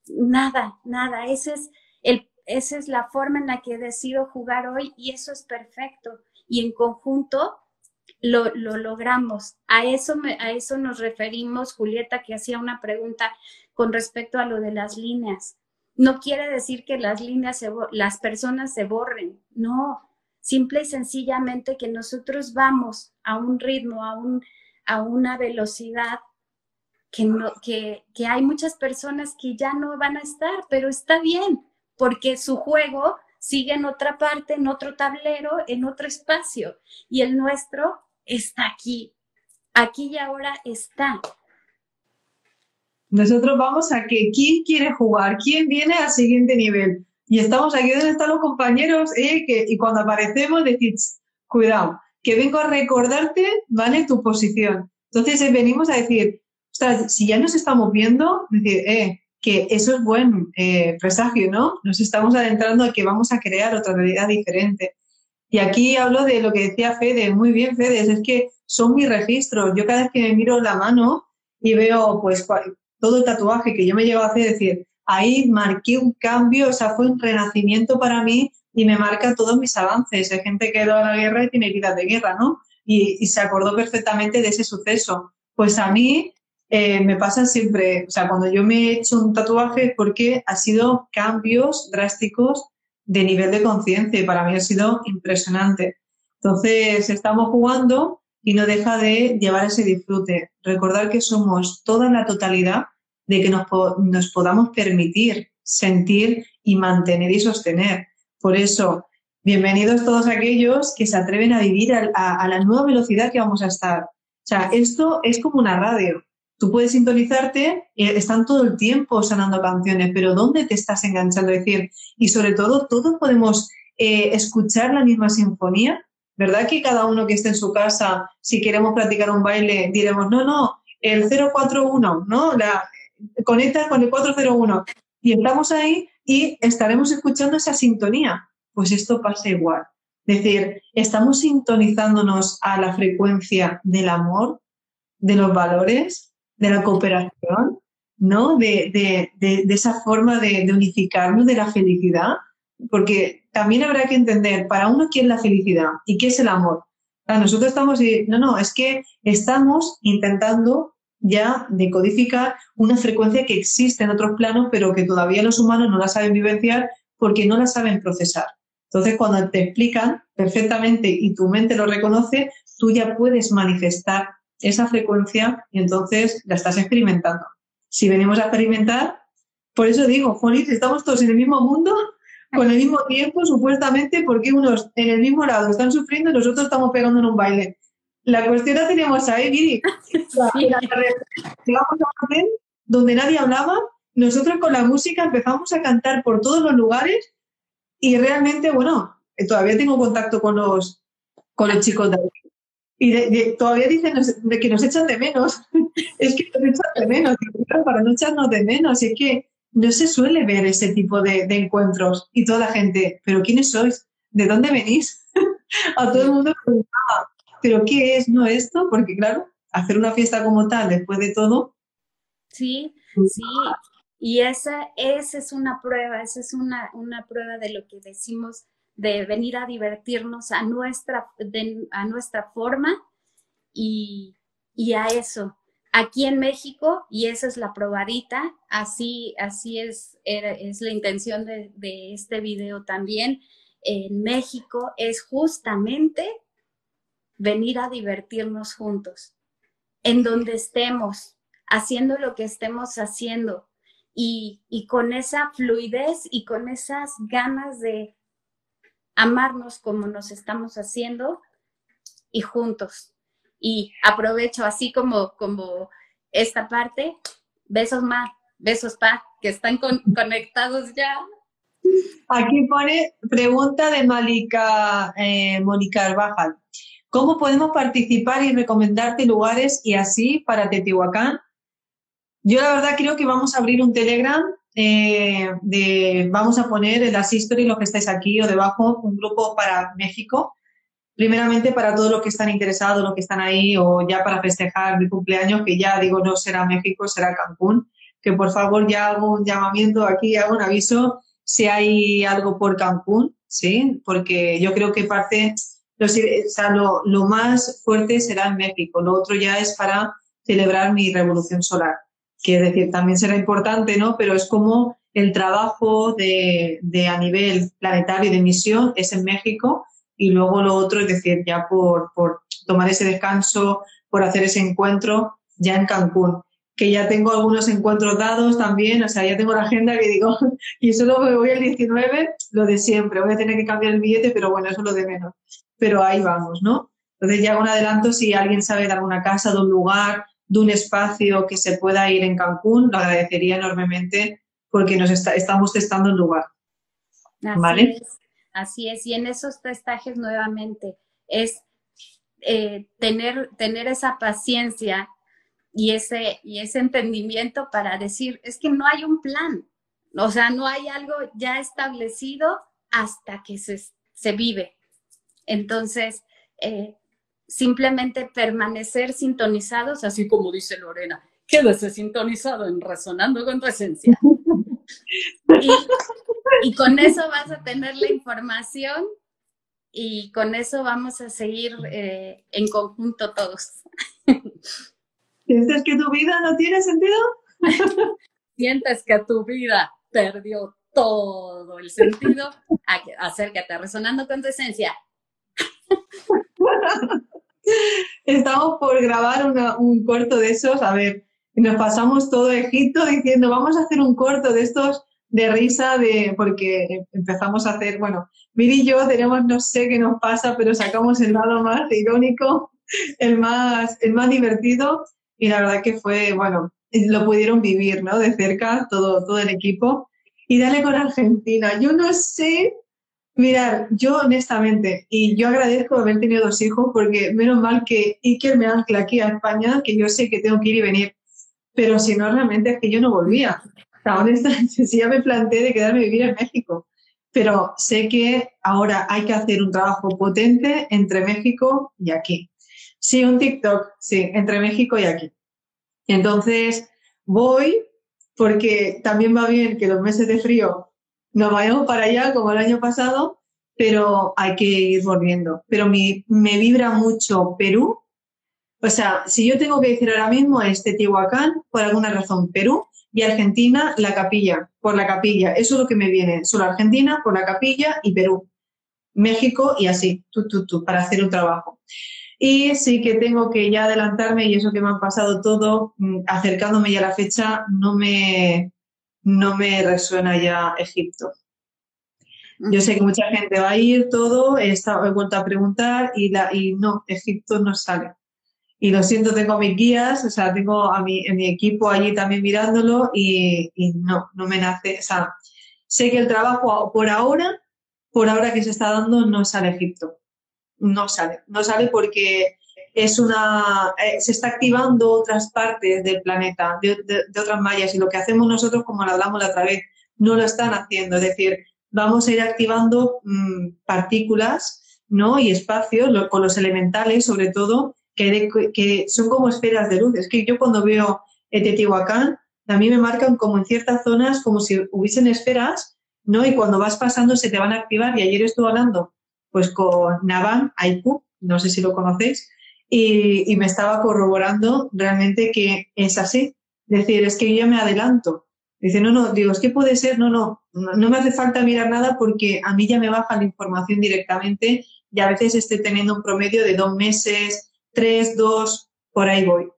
nada, nada, ese es el, esa es la forma en la que decido jugar hoy y eso es perfecto. Y en conjunto lo, logramos. A eso, a eso nos referimos, Julieta, que hacía una pregunta con respecto a lo de las líneas. No quiere decir que las líneas, las personas se borren, no, simple y sencillamente que nosotros vamos a un ritmo, a, un, a una velocidad que, no, que, que hay muchas personas que ya no van a estar, pero está bien, porque su juego sigue en otra parte, en otro tablero, en otro espacio, y el nuestro está aquí, aquí y ahora está. Nosotros vamos a que quién quiere jugar, quién viene al siguiente nivel. Y estamos aquí donde están los compañeros, eh, que, y cuando aparecemos decís, cuidado, que vengo a recordarte, ¿vale? Tu posición. Entonces eh, venimos a decir, si ya nos estamos viendo, decir, eh, que eso es buen eh, presagio, ¿no? Nos estamos adentrando a que vamos a crear otra realidad diferente. Y aquí hablo de lo que decía Fede, muy bien Fede, es que son mis registros. Yo cada vez que me miro la mano y veo pues todo el tatuaje que yo me llevo a hacer, decir, ahí marqué un cambio, o sea, fue un renacimiento para mí y me marca todos mis avances. Hay gente que ha ido a la guerra y tiene vida de guerra, ¿no? Y, se acordó perfectamente de ese suceso. Pues a mí eh, me pasa siempre, o sea, cuando yo me he hecho un tatuaje es porque ha sido cambios drásticos de nivel de conciencia y para mí ha sido impresionante. Entonces, estamos jugando y no deja de llevar ese disfrute. Recordar que somos toda la totalidad de que nos, nos podamos permitir sentir y mantener y sostener. Por eso, bienvenidos todos aquellos que se atreven a vivir a, la nueva velocidad que vamos a estar. O sea, esto es como una radio. Tú puedes sintonizarte, eh, están todo el tiempo sonando canciones, pero ¿dónde te estás enganchando? Es decir, y sobre todo, todos podemos eh, escuchar la misma sinfonía. ¿Verdad que cada uno que esté en su casa, si queremos practicar un baile, diremos, no, no, el 041, ¿no? Conecta con el 401 y estamos ahí y estaremos escuchando esa sintonía. Pues esto pasa igual. Es decir, estamos sintonizándonos a la frecuencia del amor, de los valores, de la cooperación, ¿no? De, esa forma de, unificarnos, de la felicidad. Porque también habrá que entender para uno qué es la felicidad y qué es el amor. nosotros estamos, no, no, es que estamos intentando ya decodificar una frecuencia que existe en otros planos, pero que todavía los humanos no la saben vivenciar porque no la saben procesar. Entonces, cuando te explican perfectamente y tu mente lo reconoce, tú ya puedes manifestar esa frecuencia y entonces la estás experimentando. Si venimos a experimentar, por eso digo, Juanito, estamos todos en el mismo mundo, con el mismo tiempo, supuestamente, porque unos en el mismo lado están sufriendo y nosotros estamos pegando en un baile. La cuestión la tenemos ahí, Viri. Llegamos a un hotel donde nadie hablaba, nosotros con la música empezamos a cantar por todos los lugares y realmente, bueno, eh, todavía tengo contacto con los, con los chicos de ahí. Y todavía dicen que nos echan de menos. es que nos echan de menos, para no echarnos de menos. Es que no se suele ver ese tipo de, de encuentros. Y toda la gente, ¿pero quiénes sois? ¿De dónde venís? a todo el mundo preguntaba, pero ¿qué es no esto? Porque claro, hacer una fiesta como tal después de todo. Sí, sí. Y esa, esa es una prueba, esa es una, una prueba de lo que decimos de venir a divertirnos a nuestra, a nuestra forma y, y, a eso. Aquí en México, y esa es la probadita, así, así es, es la intención de, de este video también, en México es justamente venir a divertirnos juntos, en donde estemos, haciendo lo que estemos haciendo y, con esa fluidez y con esas ganas de amarnos como nos estamos haciendo y juntos. Y aprovecho así como, como esta parte, besos más, besos pa, que están conectados ya. Aquí pone pregunta de Malika eh, Mónica Arbajal. ¿Cómo podemos participar y recomendarte lugares y así para Teotihuacán? Yo la verdad creo que vamos a abrir un Telegram eh, de, vamos a poner en las historias, los que estáis aquí o debajo, un grupo para México. Primeramente para todos los que están interesados, los que están ahí, o ya para festejar mi cumpleaños, que ya digo no será México, será Cancún. Que por favor ya hago un llamamiento aquí, hago un aviso si hay algo por Cancún, ¿sí? Porque yo creo que parte lo, más fuerte será en México, lo otro ya es para celebrar mi revolución solar, que es decir, también será importante, ¿no? Pero es como el trabajo de, a nivel planetario de misión es en México y luego lo otro es decir, ya por, por tomar ese descanso, por hacer ese encuentro ya en Cancún que ya tengo algunos encuentros dados también, o sea, ya tengo la agenda que digo, y solo me voy el 19, lo de siempre, voy a tener que cambiar el billete, pero bueno, eso es lo de menos pero ahí vamos, ¿no? Entonces ya un adelanto si alguien sabe de alguna casa, de un lugar, de un espacio que se pueda ir en Cancún, lo agradecería enormemente porque nos estamos testando el lugar. Así ¿Vale? Es, así es, y en esos testajes nuevamente es eh, tener, tener esa paciencia y ese, y ese entendimiento para decir, es que no hay un plan, o sea, no hay algo ya establecido hasta que se, se vive. Entonces, eh, simplemente permanecer sintonizados, así como dice Lorena, quédese sintonizado en Resonando con tu Esencia. Y, y, con eso vas a tener la información y con eso vamos a seguir eh, en conjunto todos. ¿Sientes que tu vida no tiene sentido? Sientes que tu vida perdió todo el sentido. Acércate, resonando con tu esencia. Estamos por grabar un corto de esos, a ver, nos pasamos todo Egipto diciendo, vamos a hacer un corto de estos de risa, de, porque empezamos a hacer, bueno, Miri y yo tenemos, no sé qué nos pasa, pero sacamos el lado más irónico, el más, el más divertido, y la verdad que fue, bueno, lo pudieron vivir, ¿no? De cerca, todo, todo el equipo. Y dale con Argentina. Yo no sé Mirar, yo honestamente, y yo agradezco haber tenido dos hijos porque menos mal que Iker me ancla aquí a España, que yo sé que tengo que ir y venir, pero si no, realmente es que yo no volvía. O honestamente, si ya me planteé de quedarme a vivir en México, pero sé que ahora hay que hacer un trabajo potente entre México y aquí. Sí, un TikTok, sí, entre México y aquí. Entonces, voy porque también va bien que los meses de frío nos vayamos para allá como el año pasado, pero hay que ir volviendo. Pero me, vibra mucho Perú. O sea, si yo tengo que decir ahora mismo es Teotihuacán, por alguna razón Perú, y Argentina, la capilla, por la capilla. Eso es lo que me viene. Solo Argentina, por la capilla y Perú. México y así, tú, tú, tú, para hacer un trabajo. Y sí que tengo que ya adelantarme y eso que me han pasado todo, mm, acercándome ya a la fecha, no me, no me resuena ya Egipto. Yo sé que mucha gente va a ir, todo, he, estado, he vuelto a preguntar y, la, y no, Egipto no sale. Y lo siento, tengo mis guías, o sea, tengo a mi, mi equipo allí también mirándolo y, y, no, no me nace. O sea, sé que el trabajo por ahora, por ahora que se está dando, no sale Egipto. No sale. No sale porque es una, eh, se está activando otras partes del planeta, de, otras mallas, y lo que hacemos nosotros, como lo hablamos la otra vez, no lo están haciendo. Es decir, vamos a ir activando mm, partículas ¿no? y espacios con los elementales, sobre todo, que, que, son como esferas de luz. Es que yo cuando veo Teotihuacán, a mí me marcan como en ciertas zonas como si hubiesen esferas, ¿no? Y cuando vas pasando se te van a activar. Y ayer estuve hablando pues con Navan Aipu, no sé si lo conocéis, y, me estaba corroborando realmente que es así. Decir, es que yo me adelanto. Dice, no, no, digo, es que puede ser, no, no, no me hace falta mirar nada porque a mí ya me baja la información directamente y a veces estoy teniendo un promedio de dos meses, tres, dos, por ahí voy.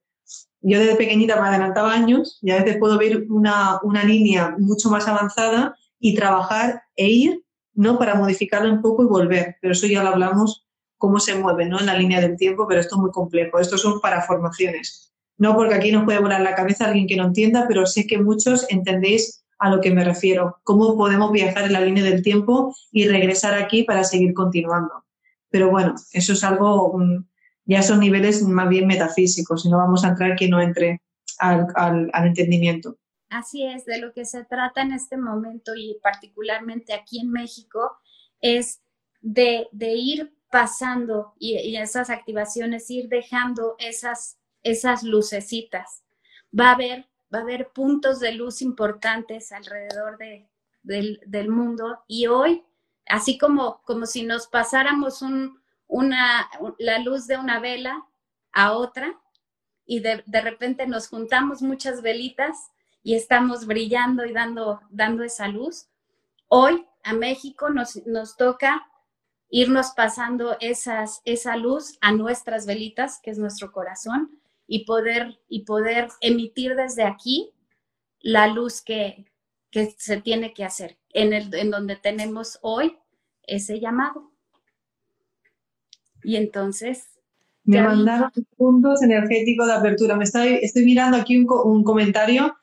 Yo desde pequeñita me adelantaba años y a veces puedo ver una, una línea mucho más avanzada y trabajar e ir, ¿no? Para modificarla un poco y volver. Pero eso ya lo hablamos cómo se mueve ¿no? en la línea del tiempo, pero esto es muy complejo. Esto son para formaciones. No porque aquí nos puede volar la cabeza alguien que no entienda, pero sé que muchos entendéis a lo que me refiero. Cómo podemos viajar en la línea del tiempo y regresar aquí para seguir continuando. Pero bueno, eso es algo, mm, ya son niveles más bien metafísicos y no vamos a entrar que no entre al, al entendimiento. Así es, de lo que se trata en este momento y particularmente aquí en México es de, ir pasando y, esas activaciones, ir dejando esas, esas lucecitas. Va a haber, va a haber puntos de luz importantes alrededor de, del, mundo y hoy, así como, como si nos pasáramos un, una, la luz de una vela a otra y de, de, repente nos juntamos muchas velitas y estamos brillando y dando, dando esa luz. Hoy a México nos, nos toca irnos pasando esas, esa luz a nuestras velitas, que es nuestro corazón, y poder, y poder emitir desde aquí la luz que, que se tiene que hacer, en, el, en donde tenemos hoy ese llamado. Y entonces... Me mandaron puntos energéticos de apertura. Me estoy, estoy mirando aquí un, un comentario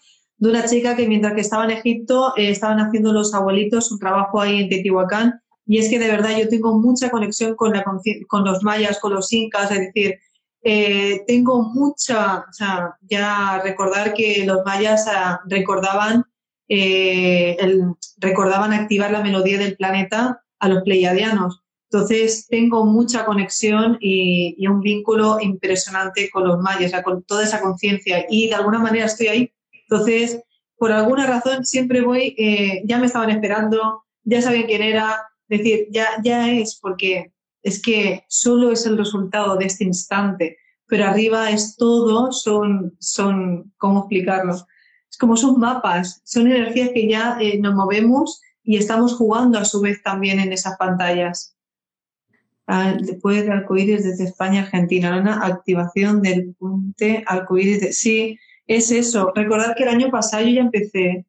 de una chica que mientras que estaba en Egipto eh, estaban haciendo los abuelitos un trabajo ahí en Teotihuacán y es que de verdad yo tengo mucha conexión con, la, con los mayas, con los incas, es decir, eh, tengo mucha, ya recordar que los mayas ah, recordaban, eh, recordaban activar la melodía del planeta a los pleiadianos. Entonces, tengo mucha conexión y, un vínculo impresionante con los mayas, con toda esa conciencia y de alguna manera estoy ahí. Entonces, por alguna razón siempre voy, eh, ya me estaban esperando, ya sabían quién era, decir, ya, ya es porque es que solo es el resultado de este instante, pero arriba es todo, son, son ¿cómo explicarlo? Es como son mapas, son energías que ya eh, nos movemos y estamos jugando a su vez también en esas pantallas. Después de arcoíris desde España, Argentina, una activación del puente arcoíris. Sí, es eso. Recordar que el año pasado yo ya empecé,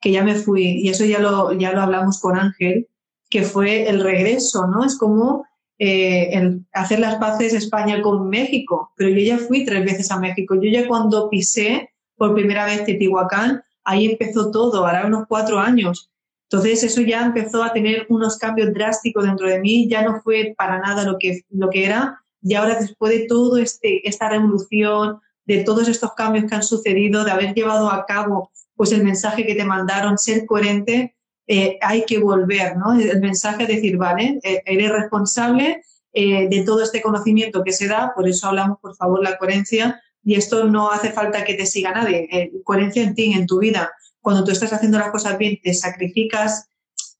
que ya me fui, y eso ya lo, ya lo hablamos con Ángel, que fue el regreso, ¿no? Es como eh, hacer las paces España con México, pero yo ya fui tres veces a México. Yo ya cuando pisé por primera vez Teotihuacán, ahí empezó todo, hará unos cuatro años. Entonces eso ya empezó a tener unos cambios drásticos dentro de mí, ya no fue para nada lo que, lo que era, y ahora después de todo este, esta revolución, de todos estos cambios que han sucedido, de haber llevado a cabo pues el mensaje que te mandaron, ser coherente, eh, hay que volver, ¿no? El mensaje es decir, vale, eh, eres responsable eh, de todo este conocimiento que se da, por eso hablamos, por favor, la coherencia, y esto no hace falta que te siga nadie, coherencia en ti, en tu vida, cuando tú estás haciendo las cosas bien, te sacrificas,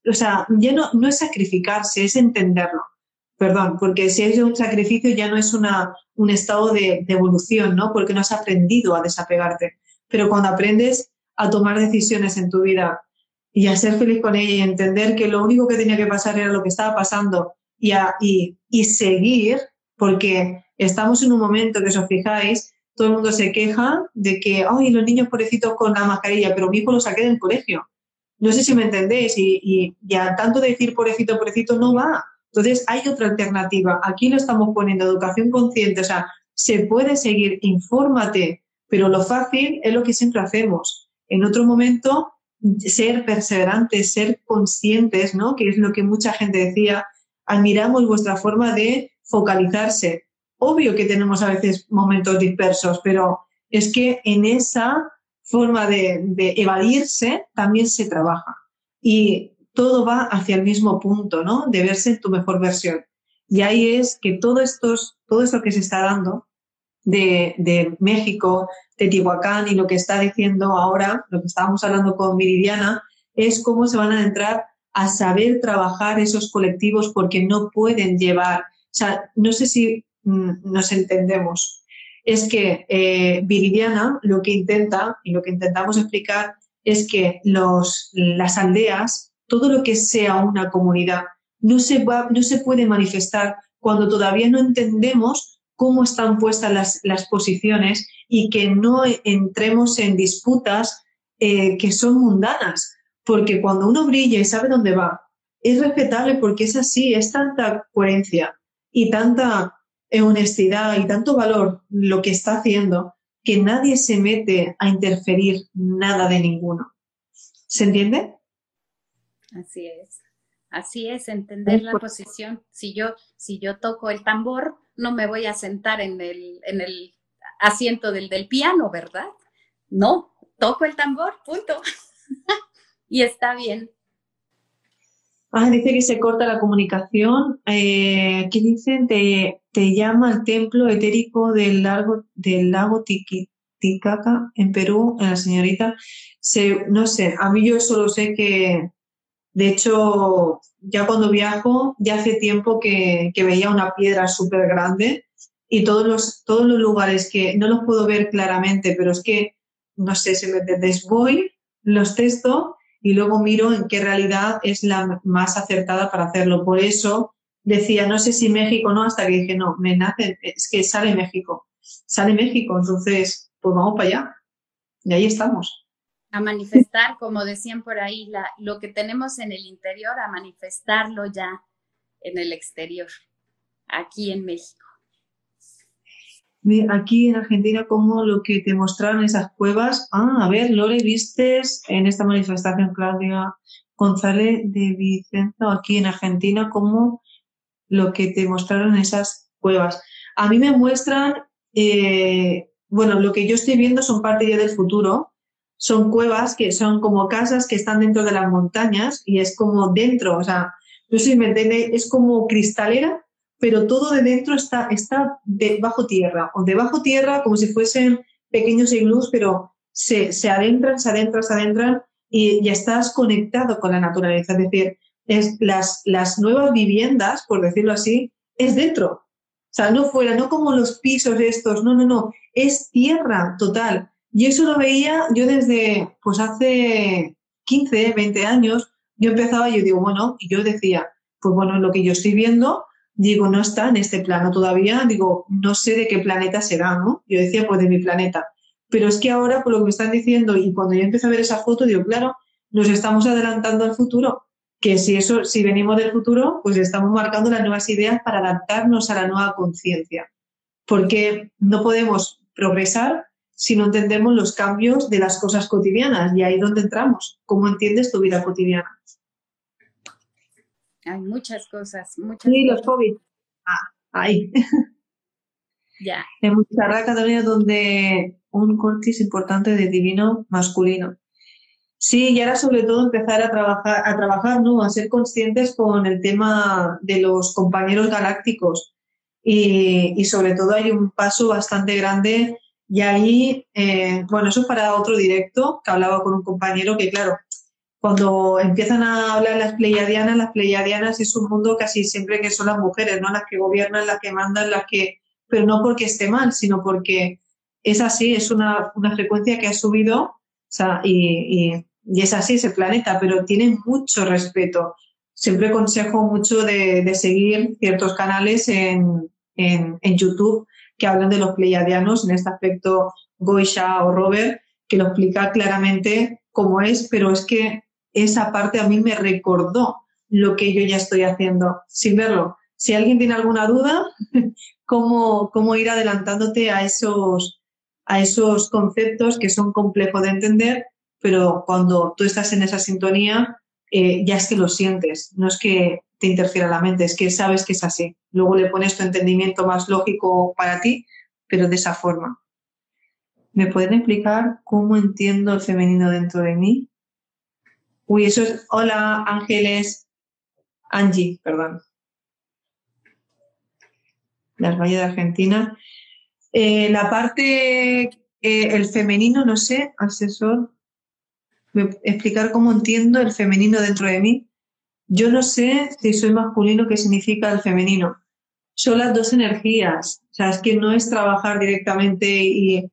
o sea, ya no, no es sacrificarse, es entenderlo. Perdón, porque si es un sacrificio ya no es una, un estado de, evolución, ¿no? Porque no has aprendido a desapegarte. Pero cuando aprendes a tomar decisiones en tu vida y a ser feliz con ella y entender que lo único que tenía que pasar era lo que estaba pasando y, y, y seguir, porque estamos en un momento que, si os fijáis, todo el mundo se queja de que, ay, los niños pobrecitos con la mascarilla, pero mi hijo lo saqué del colegio. No sé si me entendéis, y, ya tanto decir pobrecito, pobrecito no va. Entonces, hay otra alternativa. Aquí lo estamos poniendo, educación consciente, o sea, se puede seguir, infórmate, pero lo fácil es lo que siempre hacemos. En otro momento, ser perseverantes, ser conscientes, ¿no? Que es lo que mucha gente decía, admiramos vuestra forma de focalizarse. Obvio que tenemos a veces momentos dispersos, pero es que en esa forma de, evadirse también se trabaja. Y todo va hacia el mismo punto, ¿no? De verse en tu mejor versión. Y ahí es que todo, estos, todo esto que se está dando de, México, de Tihuacán y lo que está diciendo ahora, lo que estábamos hablando con Meridiana, es cómo se van a entrar a saber trabajar esos colectivos porque no pueden llevar, o sea, no sé si Mm, nos entendemos. Es que eh, Viridiana lo que intenta y lo que intentamos explicar es que los, las aldeas, todo lo que sea una comunidad, no se, va, no se puede manifestar cuando todavía no entendemos cómo están puestas las, posiciones y que no entremos en disputas eh, que son mundanas. Porque cuando uno brilla y sabe dónde va, es respetable porque es así, es tanta coherencia y tanta honestidad y tanto valor lo que está haciendo que nadie se mete a interferir nada de ninguno. ¿Se entiende? Así es. Así es, entender la posición. Si yo, si yo toco el tambor, no me voy a sentar en el, en el asiento del, del piano, ¿verdad? No, toco el tambor, punto. y está bien. Ah, dice que se corta la comunicación. Eh, ¿Qué dicen? Te, te llama el templo etérico del lago, del lago Titicaca en Perú, en la señorita. Se, no sé, a mí yo solo sé que, de hecho, ya cuando viajo, ya hace tiempo que, veía una piedra súper grande y todos los, todos los lugares que no los puedo ver claramente, pero es que, no sé si me entendéis, voy, los texto y luego miro en qué realidad es la más acertada para hacerlo. Por eso decía, no sé si México no, hasta que dije, no, me nace, es que sale México, sale México, entonces, pues vamos para allá. Y ahí estamos. A manifestar, como decían por ahí, la, lo que tenemos en el interior, a manifestarlo ya en el exterior, aquí en México aquí en Argentina como lo que te mostraron esas cuevas. Ah, a ver, Lore, vistes en esta manifestación, Claudia González de Vicenzo, aquí en Argentina, como lo que te mostraron esas cuevas. A mí me muestran eh, bueno, lo que yo estoy viendo son parte ya del futuro. Son cuevas que son como casas que están dentro de las montañas y es como dentro, o sea, no sé si me entiende, es como cristalera, pero todo de dentro está, está debajo tierra, o debajo tierra como si fuesen pequeños iglús, pero se, se adentran, se adentran, se adentran y ya estás conectado con la naturaleza. Es decir, es las, las nuevas viviendas, por decirlo así, es dentro. O sea, no fuera, no como los pisos estos, no, no, no, es tierra total. Y eso lo veía yo desde, pues hace 15, 20 años, yo empezaba y yo digo, bueno, y yo decía, pues bueno, lo que yo estoy viendo, digo, no está en este plano todavía, digo, no sé de qué planeta será, ¿no? Yo decía, pues de mi planeta. Pero es que ahora, por lo que me están diciendo, y cuando yo empecé a ver esa foto, digo, claro, nos estamos adelantando al futuro, que si eso, si venimos del futuro, pues estamos marcando las nuevas ideas para adaptarnos a la nueva conciencia. Porque no podemos progresar si no entendemos los cambios de las cosas cotidianas. Y ahí es donde entramos. ¿Cómo entiendes tu vida cotidiana? Hay muchas cosas. Muchas sí, los COVID. Ah, ahí. Ya. En Montserrat, Cataluña, donde un cortis importante de divino masculino. Sí, y ahora sobre todo empezar a trabajar, a trabajar, ¿no? A ser conscientes con el tema de los compañeros galácticos. Y, y sobre todo hay un paso bastante grande y ahí, eh, bueno, eso es para otro directo que hablaba con un compañero que, claro, cuando empiezan a hablar las pleiadianas, las pleiadianas es un mundo casi siempre que son las mujeres, ¿no? Las que gobiernan, las que mandan, las que, pero no porque esté mal, sino porque es así, es una, una frecuencia que ha subido, y y es así ese planeta, pero tiene mucho respeto. Siempre aconsejo mucho de, de seguir ciertos canales en, en, en, YouTube que hablan de los pleiadianos, en este aspecto Goisha o Robert, que lo explica claramente cómo es, pero es que esa parte a mí me recordó lo que yo ya estoy haciendo sin verlo. Si alguien tiene alguna duda, cómo, cómo ir adelantándote a esos, a esos conceptos que son complejos de entender pero cuando tú estás en esa sintonía, eh, ya es que lo sientes, no es que te interfiera la mente, es que sabes que es así. Luego le pones tu entendimiento más lógico para ti, pero de esa forma. ¿Me pueden explicar cómo entiendo el femenino dentro de mí? Uy, eso es. Hola, Ángeles. Angie, perdón. Las Valles de Argentina. Eh, la parte, eh, el femenino, no sé, asesor explicar cómo entiendo el femenino dentro de mí. Yo no sé si soy masculino, qué significa el femenino. Son las dos energías. O sea, es que no es trabajar directamente y,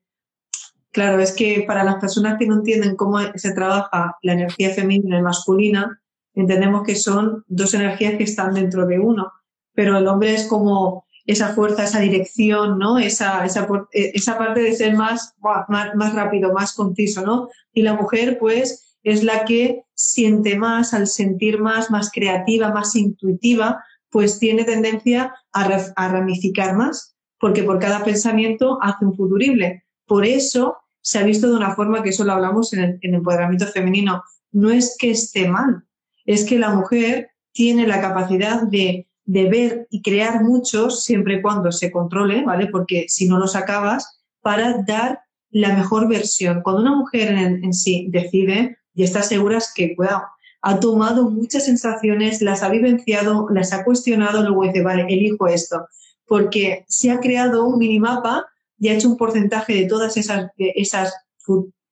claro, es que para las personas que no entienden cómo se trabaja la energía femenina y masculina, entendemos que son dos energías que están dentro de uno. Pero el hombre es como esa fuerza, esa dirección, ¿no? Esa, esa, esa parte de ser más, más, más rápido, más conciso, ¿no? Y la mujer, pues, es la que siente más, al sentir más, más creativa, más intuitiva, pues tiene tendencia a, ramificar más, porque por cada pensamiento hace un futurible. Por eso se ha visto de una forma que eso lo hablamos en el, en el empoderamiento femenino. No es que esté mal, es que la mujer tiene la capacidad de de ver y crear muchos siempre y cuando se controle, ¿vale? Porque si no los acabas, para dar la mejor versión. Cuando una mujer en, sí decide y está segura es que, cuidado, ha tomado muchas sensaciones, las ha vivenciado, las ha cuestionado, luego dice, vale, elijo esto. Porque se ha creado un minimapa y ha hecho un porcentaje de todas esas, esas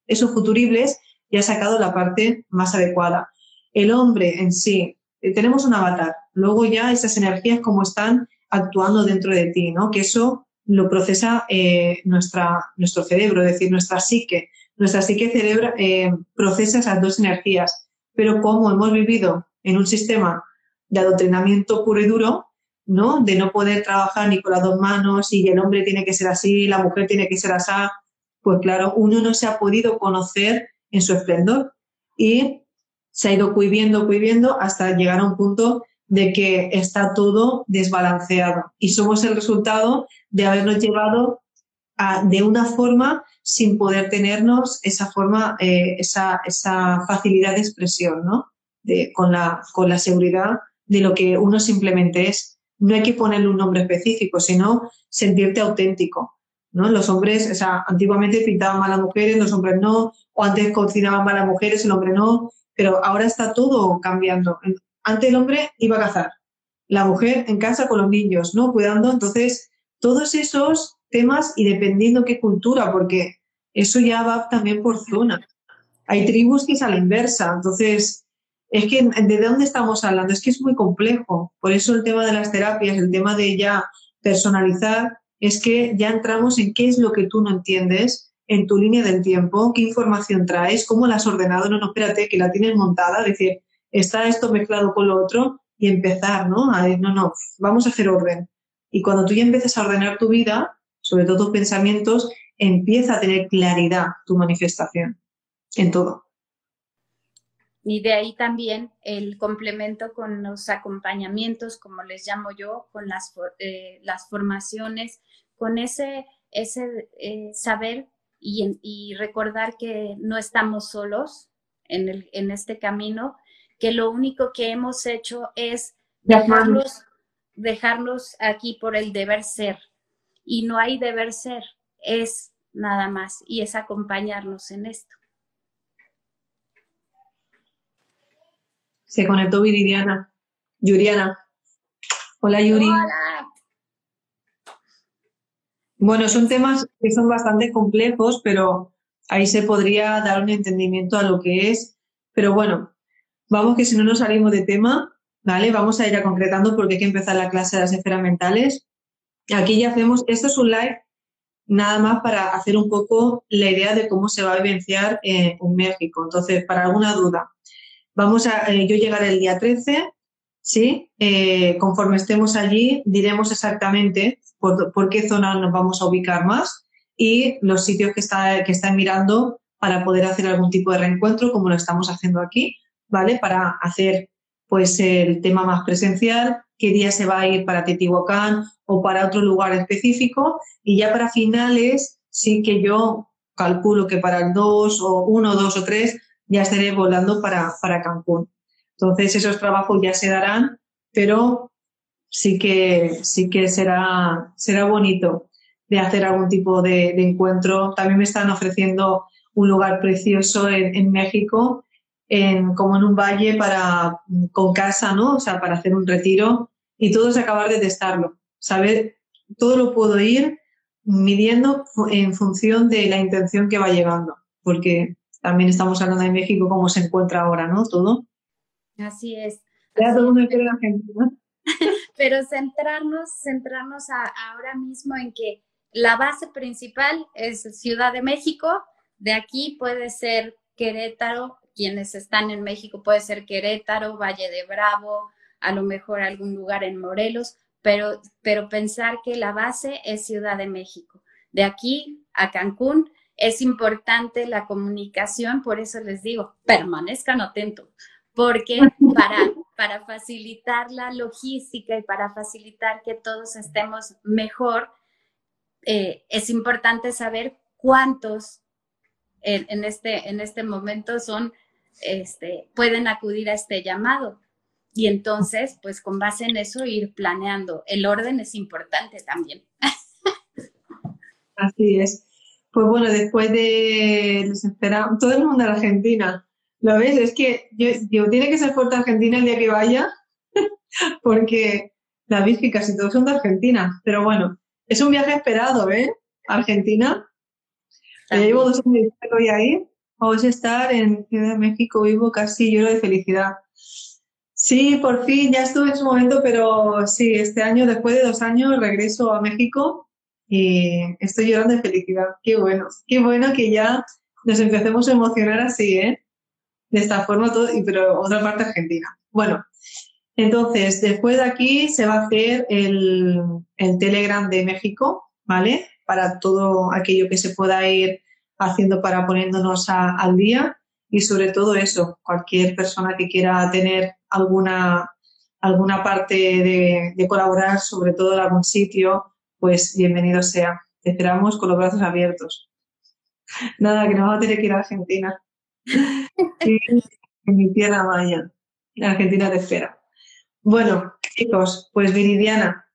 esos futuribles y ha sacado la parte más adecuada. El hombre en sí, eh, tenemos un avatar, luego ya esas energías como están actuando dentro de ti, ¿no? Que eso lo procesa eh, nuestra, nuestro cerebro, es decir, nuestra psique. Nuestra psique cerebro eh, procesa esas dos energías, pero como hemos vivido en un sistema de adoctrinamiento puro y duro, ¿no? De no poder trabajar ni con las dos manos y el hombre tiene que ser así, la mujer tiene que ser así, pues claro, uno no se ha podido conocer en su esplendor y se ha ido cuiviendo, cuiviendo hasta llegar a un punto de que está todo desbalanceado. Y somos el resultado de habernos llevado de una forma sin poder tenernos esa forma, eh, esa, esa, facilidad de expresión, ¿no? Con, la, con la seguridad de lo que uno simplemente es. No hay que ponerle un nombre específico, sino sentirte auténtico. ¿no? Los hombres, o sea, antiguamente pintaban mal a mujeres, los hombres no, o antes cocinaban mal a mujeres, el hombre no, pero ahora está todo cambiando. Antes el hombre iba a cazar, la mujer en casa con los niños, ¿no? Cuidando, entonces, todos esos temas y dependiendo qué cultura, porque eso ya va también por zona. Hay tribus que es a la inversa, entonces, es que ¿de dónde estamos hablando? Es que es muy complejo. Por eso el tema de las terapias, el tema de ya personalizar, es que ya entramos en qué es lo que tú no entiendes en tu línea del tiempo, qué información traes, cómo la has ordenado, no, no, espérate, que la tienes montada, es decir, está esto mezclado con lo otro y empezar, ¿no? A no, no, vamos a hacer orden. Y cuando tú ya empiezas a ordenar tu vida, sobre todo pensamientos, empieza a tener claridad tu manifestación en todo. Y de ahí también el complemento con los acompañamientos, como les llamo yo, con las, eh, las formaciones, con ese, ese eh, saber y, recordar que no estamos solos en, el, en este camino, que lo único que hemos hecho es dejarlos, dejarlos aquí por el deber ser. Y no hay deber ser, es nada más, y es acompañarnos en esto. Se conectó Viridiana. Yuriana. Hola Yuri. Hola. Bueno, son temas que son bastante complejos, pero ahí se podría dar un entendimiento a lo que es. Pero bueno, vamos que si no nos salimos de tema, ¿vale? Vamos a ir a concretando porque hay que empezar la clase de las esferas mentales. Aquí ya hacemos, esto es un live nada más para hacer un poco la idea de cómo se va a vivenciar en México. Entonces, para alguna duda, vamos a, eh, yo llegaré el día 13, ¿sí? Eh, conforme estemos allí, diremos exactamente por, qué zona nos vamos a ubicar más y los sitios que, está, que están mirando para poder hacer algún tipo de reencuentro, como lo estamos haciendo aquí, ¿vale? Para hacer pues el tema más presencial, qué día se va a ir para Teotihuacán o para otro lugar específico y ya para finales sí que yo calculo que para el 2 o 1, 2 o 3 ya estaré volando para, para Cancún. Entonces esos trabajos ya se darán, pero sí que, sí que será, será bonito de hacer algún tipo de, encuentro. También me están ofreciendo un lugar precioso en, México, en, como en un valle para, con casa, ¿no? O sea, para hacer un retiro y todo es acabar de testarlo. Saber, todo lo puedo ir midiendo en función de la intención que va llegando, porque también estamos hablando de México, cómo se encuentra ahora, ¿no? Todo. Así es. Ya todo el mundo quiere Argentina. pero centrarnos, centrarnos ahora mismo en que la base principal es Ciudad de México, de aquí puede ser Querétaro, quienes están en México puede ser Querétaro, Valle de Bravo, a lo mejor algún lugar en Morelos, pero, pero pensar que la base es Ciudad de México. De aquí a Cancún es importante la comunicación, por eso les digo, permanezcan atentos, porque para, para facilitar la logística y para facilitar que todos estemos mejor, eh, es importante saber cuántos en, este, en este momento son, este, pueden acudir a este llamado. Y entonces, pues con base en eso, ir planeando. El orden es importante también. Así es. Pues bueno, después de les esperamos, todo el mundo en Argentina, ¿Lo ves? Es que yo, tiene que ser fuerte Argentina el día que vaya, porque la que casi todos son de Argentina. Pero bueno, es un viaje esperado, ¿eh? Argentina. Ya llevo dos años estoy ahí. A estar en Ciudad de México, vivo casi lloro de felicidad. Sí, por fin, ya estuve en su momento, pero sí, este año, después de dos años, regreso a México y estoy llorando de felicidad. Qué bueno, qué bueno que ya nos empecemos a emocionar así, ¿eh? de esta forma, todo, pero otra parte argentina. Bueno, entonces, después de aquí se va a hacer el, Telegram de México, ¿vale? Para todo aquello que se pueda ir haciendo para poniéndonos al día y sobre todo eso, cualquier persona que quiera tener alguna, alguna parte de, colaborar, sobre todo en algún sitio, pues bienvenido sea. Te esperamos con los brazos abiertos. Nada, que no vamos a tener que ir a Argentina en mi tierra maya. Argentina te espera. Bueno, chicos, pues Viridiana,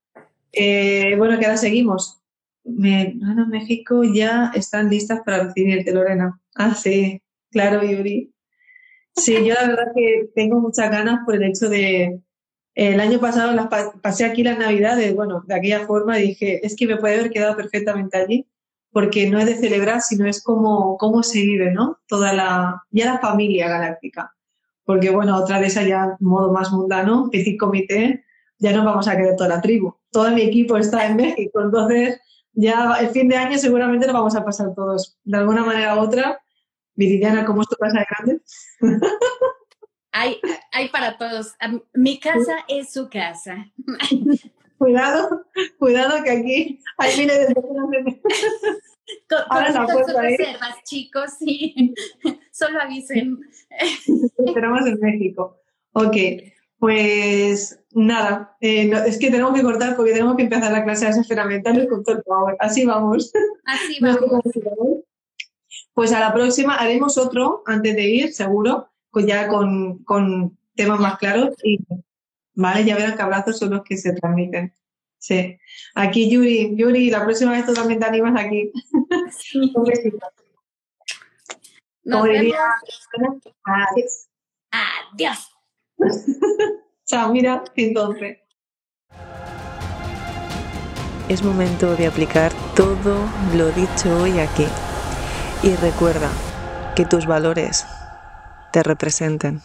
eh, bueno, que ahora seguimos. Bueno, México ya están listas para recibirte, Lorena. Ah, sí, claro, Yuri. Sí, yo la verdad que tengo muchas ganas por el hecho de... El año pasado las pasé aquí las navidades, bueno, de aquella forma dije, es que me puede haber quedado perfectamente allí, porque no es de celebrar, sino es como cómo se vive, ¿no? Toda la, ya la familia galáctica. Porque bueno, otra vez allá, modo más mundano, petit comité, ya nos vamos a quedar toda la tribu. Todo mi equipo está en México, entonces ya el fin de año seguramente lo vamos a pasar todos, de alguna manera u otra. Viridiana, ¿cómo es tu casa de grande? Hay, hay para todos. Mi casa es su casa. cuidado, cuidado que aquí hay miles de personas. Con, Ahora con sus reservas, chicos, sí. Solo avisen. Esperamos en México. Ok, pues nada, eh, es que tenemos que cortar porque tenemos que empezar la clase de esfera mental con todo. Así vamos. Así vamos. pues a la próxima haremos otro antes de ir, seguro, pues ya con, con temas más claros y vale, ya verán que abrazos son los que se transmiten. Sí. Aquí Yuri, Yuri, la próxima vez totalmente animas aquí. Sí. Un besito. Nos vemos. Adiós. Adiós. Chao, mira, entonces. Es momento de aplicar todo lo dicho hoy aquí. Y recuerda que tus valores te representen.